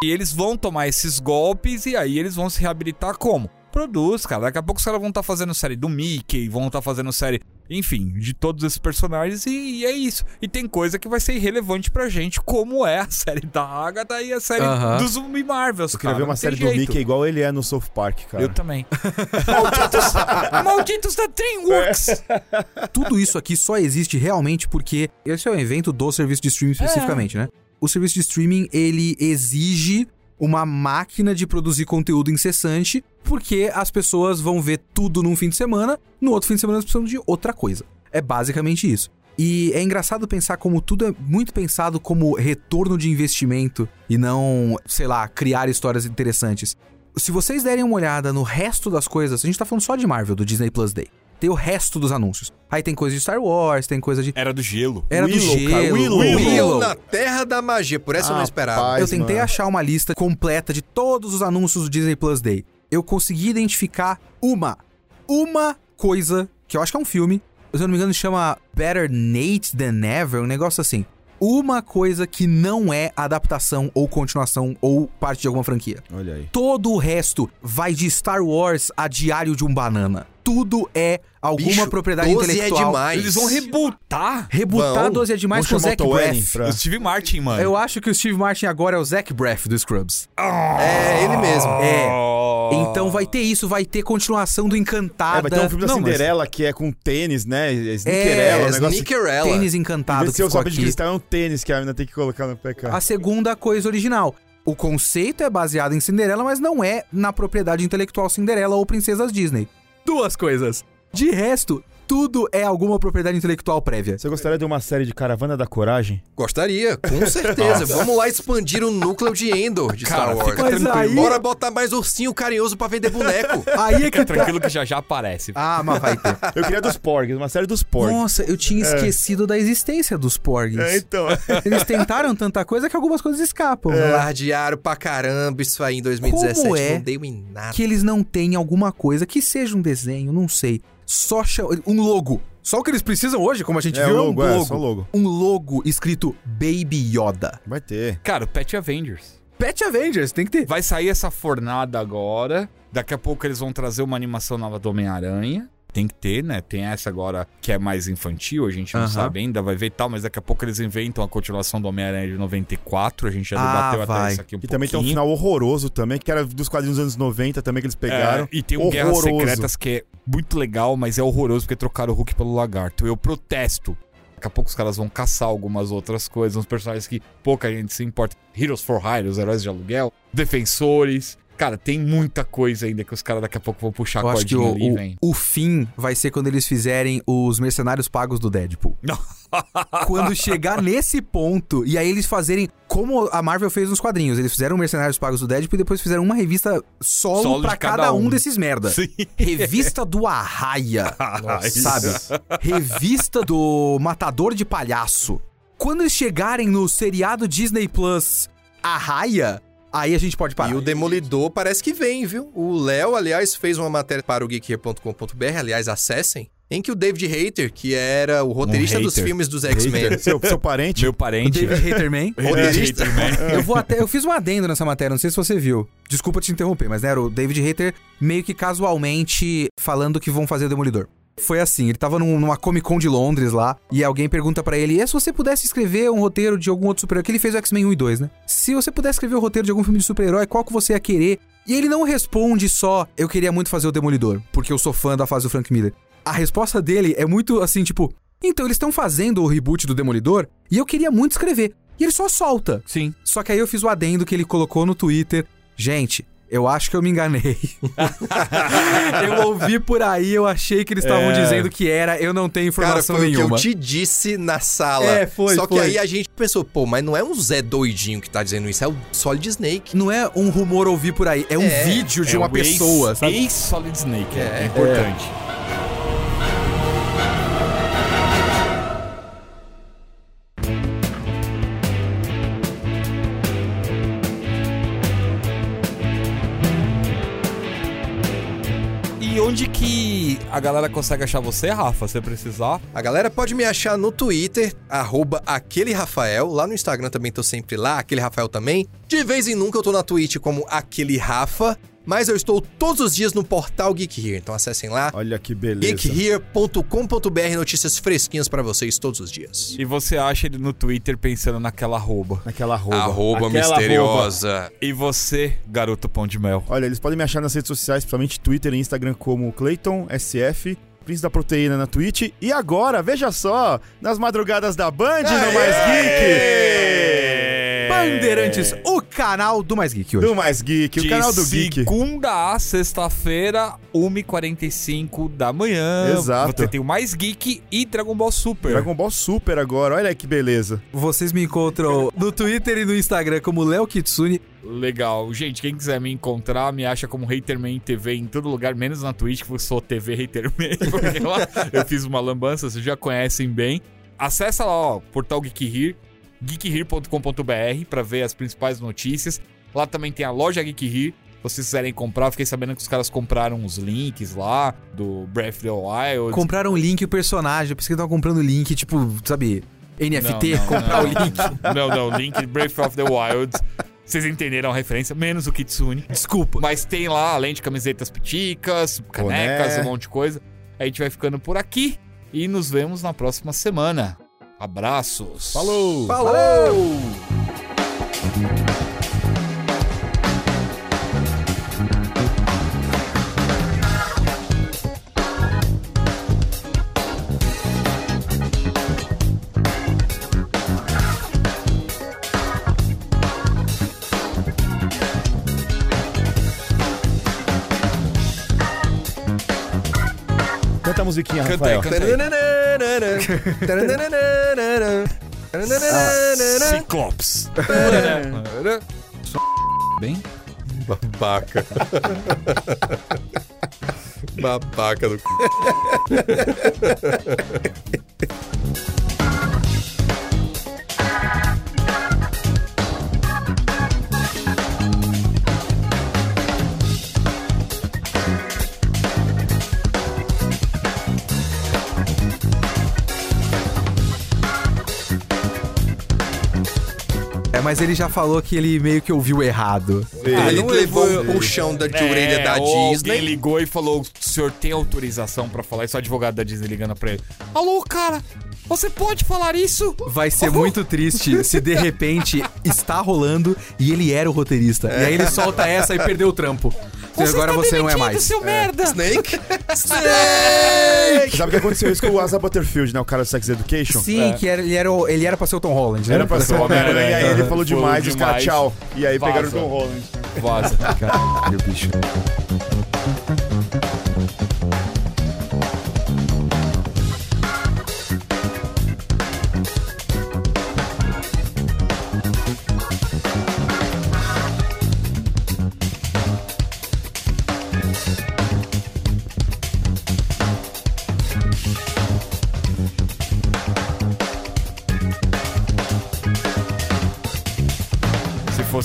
E eles vão tomar esses golpes e aí eles vão se reabilitar como? Produz, cara. Daqui a pouco os caras vão estar fazendo série do Mickey, vão estar fazendo série, enfim, de todos esses personagens e, e é isso. E tem coisa que vai ser irrelevante pra gente, como é a <laughs> série da Agatha e a série Aham. dos Zumbi Marvels, Eu queria cara. ver uma série do jeito. Mickey igual ele é no South Park, cara. Eu também. <laughs> malditos, malditos da DreamWorks. Tudo isso aqui só existe realmente porque esse é um evento do serviço de streaming especificamente, né? O serviço de streaming, ele exige uma máquina de produzir conteúdo incessante, porque as pessoas vão ver tudo num fim de semana, no outro fim de semana elas precisam de outra coisa. É basicamente isso. E é engraçado pensar como tudo é muito pensado como retorno de investimento e não, sei lá, criar histórias interessantes. Se vocês derem uma olhada no resto das coisas, a gente tá falando só de Marvel, do Disney Plus Day. Tem o resto dos anúncios. Aí tem coisa de Star Wars, tem coisa de. Era do gelo. Era do Willow, cara, gelo. Willow. Willow na Terra da Magia, por essa eu não esperava. Rapaz, Eu tentei mano. achar uma lista completa de todos os anúncios do Disney Plus Day. Eu consegui identificar uma, uma coisa, que eu acho que é um filme, se eu não me engano chama Better Nate Than Ever, um negócio assim. Uma coisa que não é adaptação ou continuação ou parte de alguma franquia. Olha aí. Todo o resto vai de Star Wars a Diário de um Banana. Tudo é alguma Bicho, propriedade 12 é intelectual. demais. Eles vão rebutar Rebutar Vão. 12 é demais com o Zac Braff. pra- o Steve Martin, mano. Eu acho que o Steve Martin agora é o Zac Braff do Scrubs. É, ele mesmo. É. Então vai ter isso, vai ter continuação do Encantada. É, vai ter um filme da Não, mas- Cinderela que é com tênis, né? É É, Sneakerella, É, um negócio... Sneakerella. Tênis Encantado que de ser o ficou de aqui. cristal, é um tênis que a menina tem que colocar no pé, cara. A segunda coisa original. O conceito é baseado em Cinderela, mas não é na propriedade intelectual Cinderela ou Princesas Disney. Duas coisas. De resto, tudo é alguma propriedade intelectual prévia. Você gostaria de uma série de Caravana da Coragem? Gostaria, com <laughs> certeza. Vamos lá expandir o núcleo de Endor de Cara, Star Wars. fica Mas aí- Bora botar mais ursinho carinhoso pra vender boneco. <laughs> Aí é Fica que tá. tranquilo que já já aparece. Ah, mas vai ter. <laughs> Eu queria dos Porgs, uma série dos Porgs. Nossa, eu tinha esquecido da existência dos porgs. É, então. Eles tentaram tanta coisa que algumas coisas escapam. Lardearam pra caramba isso aí em 2017. Como é Não deu em nada. que eles não têm alguma coisa que seja um desenho, não sei. Só um logo. Só o que eles precisam hoje, como a gente É, viu, o é um logo, é, logo. logo. Um logo escrito Baby Yoda. Vai ter. Cara, o Pet Avengers. Pet Avengers, tem que ter. Vai sair essa fornada agora. Daqui a pouco eles vão trazer uma animação nova do Homem-Aranha. Tem que ter, né? Tem essa agora que é mais infantil, a gente não Aham. sabe ainda, vai ver e tal, mas daqui a pouco eles inventam a continuação do Homem-Aranha de 94. A gente já Ah, debateu até vai. isso aqui um E também tem um pouquinho. final horroroso também, que era dos quadrinhos dos anos 90 também que eles pegaram. É, e tem um Guerras. Secretas que é muito legal, mas é horroroso porque trocaram o Hulk pelo Lagarto. Eu protesto. Daqui a pouco os caras vão caçar algumas outras coisas, uns personagens que pouca gente se importa. Heroes for Hire, os heróis de aluguel, defensores. Cara, tem muita coisa ainda que os caras daqui a pouco vão puxar a Eu acho que cordinha o, ali, o- vem. o fim vai ser quando eles fizerem os mercenários pagos do Deadpool. <laughs> Quando chegar nesse ponto, e aí eles fazerem como a Marvel fez nos quadrinhos. Eles fizeram mercenários pagos do Deadpool e depois fizeram uma revista solo, Solo pra cada, cada um um. desses merda. Sim. Revista do Arraia. <laughs> Nossa. sabe? Revista do Matador de Palhaço. Quando eles chegarem no seriado Disney Plus Arraia, aí a gente pode parar. E o Demolidor parece que vem, viu? O Léo, aliás, fez uma matéria para o geekhere.com.br, aliás, acessem, em que o David Hayter, que era o roteirista dos hater. filmes dos X-Men, Seu, seu parente. Meu O parente. David Haterman. <laughs> roteirista, <laughs> Eu vou até. Eu fiz um adendo nessa matéria, não sei se você viu. Desculpa te interromper, mas né, era o David Hater meio que casualmente falando que vão fazer o Demolidor. Foi assim, ele tava num- numa Comic Con de Londres lá, e alguém pergunta pra ele, e se você pudesse escrever um roteiro de algum outro super-herói, que ele fez o X-Men 1 e 2, né? Se você pudesse escrever o roteiro de algum filme de super-herói, qual que você ia querer? E ele não responde só, eu queria muito fazer o Demolidor, porque eu sou fã da fase do Frank Miller. A resposta dele é muito assim, tipo, então eles estão fazendo o reboot do Demolidor, e eu queria muito escrever. E ele só solta. Sim. Só que aí eu fiz o adendo que ele colocou no Twitter. Gente, eu acho que eu me enganei. <laughs> eu ouvi por aí, eu achei que eles estavam É. dizendo que era, eu não tenho Cara, informação foi o que nenhuma. eu te disse na sala. É, foi, Só que foi. aí a gente pensou, pô, mas não é um Zé doidinho que tá dizendo isso, é o Solid Snake. Não é um rumor ouvir por aí, é um É, vídeo de É uma pessoa, ex- sabe? Ex-Solid Snake, é, É. é importante. E onde que a galera consegue achar você, Rafa, se precisar? A galera pode me achar no Twitter, arroba aquele Rafael. Lá no Instagram também tô sempre lá, aquele Rafael também. De vez em nunca eu tô na Twitch como aquele Rafa. Mas eu estou todos os dias no portal Geek Here. Então acessem lá. Olha que beleza. geekhere.com.br, notícias fresquinhas pra vocês todos os dias. E você acha ele no Twitter pensando naquela arroba. Naquela arroba. Arroba Aquela misteriosa. E você, garoto pão de mel? Olha, eles podem me achar nas redes sociais, principalmente Twitter e Instagram, como Clayton SF, Príncipe da Proteína na Twitch. E agora, veja só, nas madrugadas da Band no Mais Geek! Bandeirantes, o canal do Mais Geek hoje. Do Mais Geek, o De canal do Geek. segunda a sexta-feira, 1h45 da manhã. Exato. Você tem o Mais Geek e Dragon Ball Super. Dragon Ball Super agora, olha que beleza. Vocês me encontram no Twitter e no Instagram como Léo Kitsune. Legal. Gente, quem quiser me encontrar, me acha como Haterman TV em todo lugar, menos na Twitch, que eu sou TV Haterman. <laughs> Porque lá eu fiz uma lambança, vocês já conhecem bem. Acessa lá, ó, portal Geek Here, geekhere.com.br pra ver as principais notícias. Lá também tem a loja Geek Here. Se vocês quiserem comprar, eu fiquei sabendo que os caras compraram os links lá do Breath of the Wild. Compraram o link e o personagem. Eu pensei que tava comprando o link, tipo, sabe, NFT, Não, não, comprar não. o link. <laughs> Não, não, link Breath of the Wild. Vocês entenderam a referência, menos o Kitsune. Desculpa. Mas tem lá, além de camisetas piticas, canecas, Boné. um monte de coisa. A gente vai ficando por aqui e nos vemos na próxima semana. Abraços. Falou! Falou! Canta a musiquinha, Canta aí, Rafael. canta aí. Ciclops. Bem? Babaca. <laughs> Babaca do. É, <laughs> mas ele já falou que ele meio que ouviu errado. Ah, ele não levou o puxão da de orelha da É, ou Disney. Alguém ligou e falou: o senhor tem autorização pra falar isso? O advogado da Disney ligando pra ele. Alô, cara, você pode falar isso? Vai ser muito triste se de repente <laughs> está rolando e ele era o roteirista. E aí ele solta essa e perdeu o trampo. E agora está você não é mais. seu merda! <laughs> Snake? Sabe o que aconteceu isso com o Asa Butterfield, né? O cara do Sex Education? Sim, que era, ele, era, o- ele era pra ser o Tom Holland, né? Era pra ser o Homem-Aranha, e aí ele falou demais e os caras demais. tchau. E aí pegaram o Vaza. Tom Holland. Vaza. Caralho, bicho.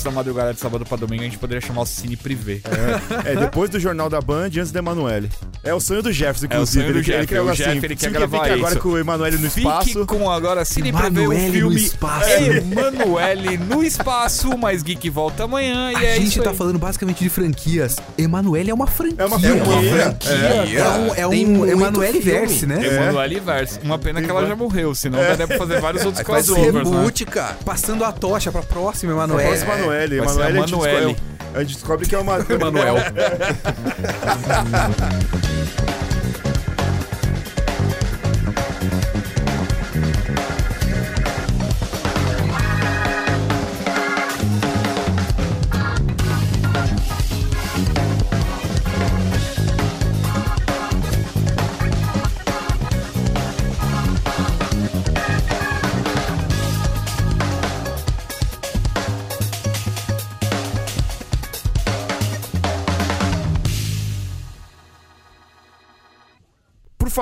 Da madrugada de sábado pra domingo, a gente poderia chamar o Cine Privé. É, depois do Jornal da Band e antes da Emanuele. É o sonho do Jefferson, É o inclusive. sonho do ele, quer- ele Jeff, quer o assim, Jeff, ele quer gravar agora isso. com o Emanuele no espaço. Fique com agora Cine Privé, o Emanuele no filme espaço. Emanuele no espaço, mas Geek volta amanhã e A é gente tá falando basicamente de franquias. Emanuele é uma franquia. É uma É uma franquia. franquia. É um, é um Emanuele. Verse, né? Emanuele Verse. Uma pena que ela já morreu, senão daria pra fazer vários outros crossovers, né? cara. Passando a tocha pra próxima É. Emanuele. Próximo Emanuele. Emanuele a a gente Manuele. descobre- A gente descobre que é uma. Emanuel. <laughs>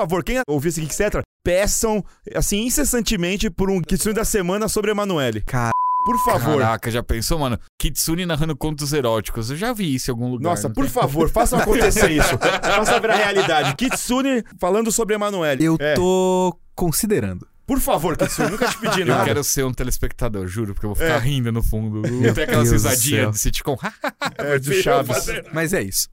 favor, quem ouvir esse etc., peçam, assim, incessantemente por um Kitsune da semana sobre Emanuele. Cara, Por favor. Caraca, já pensou, mano? Kitsune narrando contos eróticos. Eu já vi isso em algum lugar. Nossa, por tem? favor, façam acontecer <laughs> isso. Façam virar realidade. Kitsune falando sobre Emanuele. eu É, tô considerando. Por favor, Kitsune, nunca te pedi Eu nada. quero ser um telespectador, juro, porque eu vou ficar É. rindo no fundo. Não tem aquelas risadinhas de sitcom. <laughs> É, do Chaves. Mas é isso.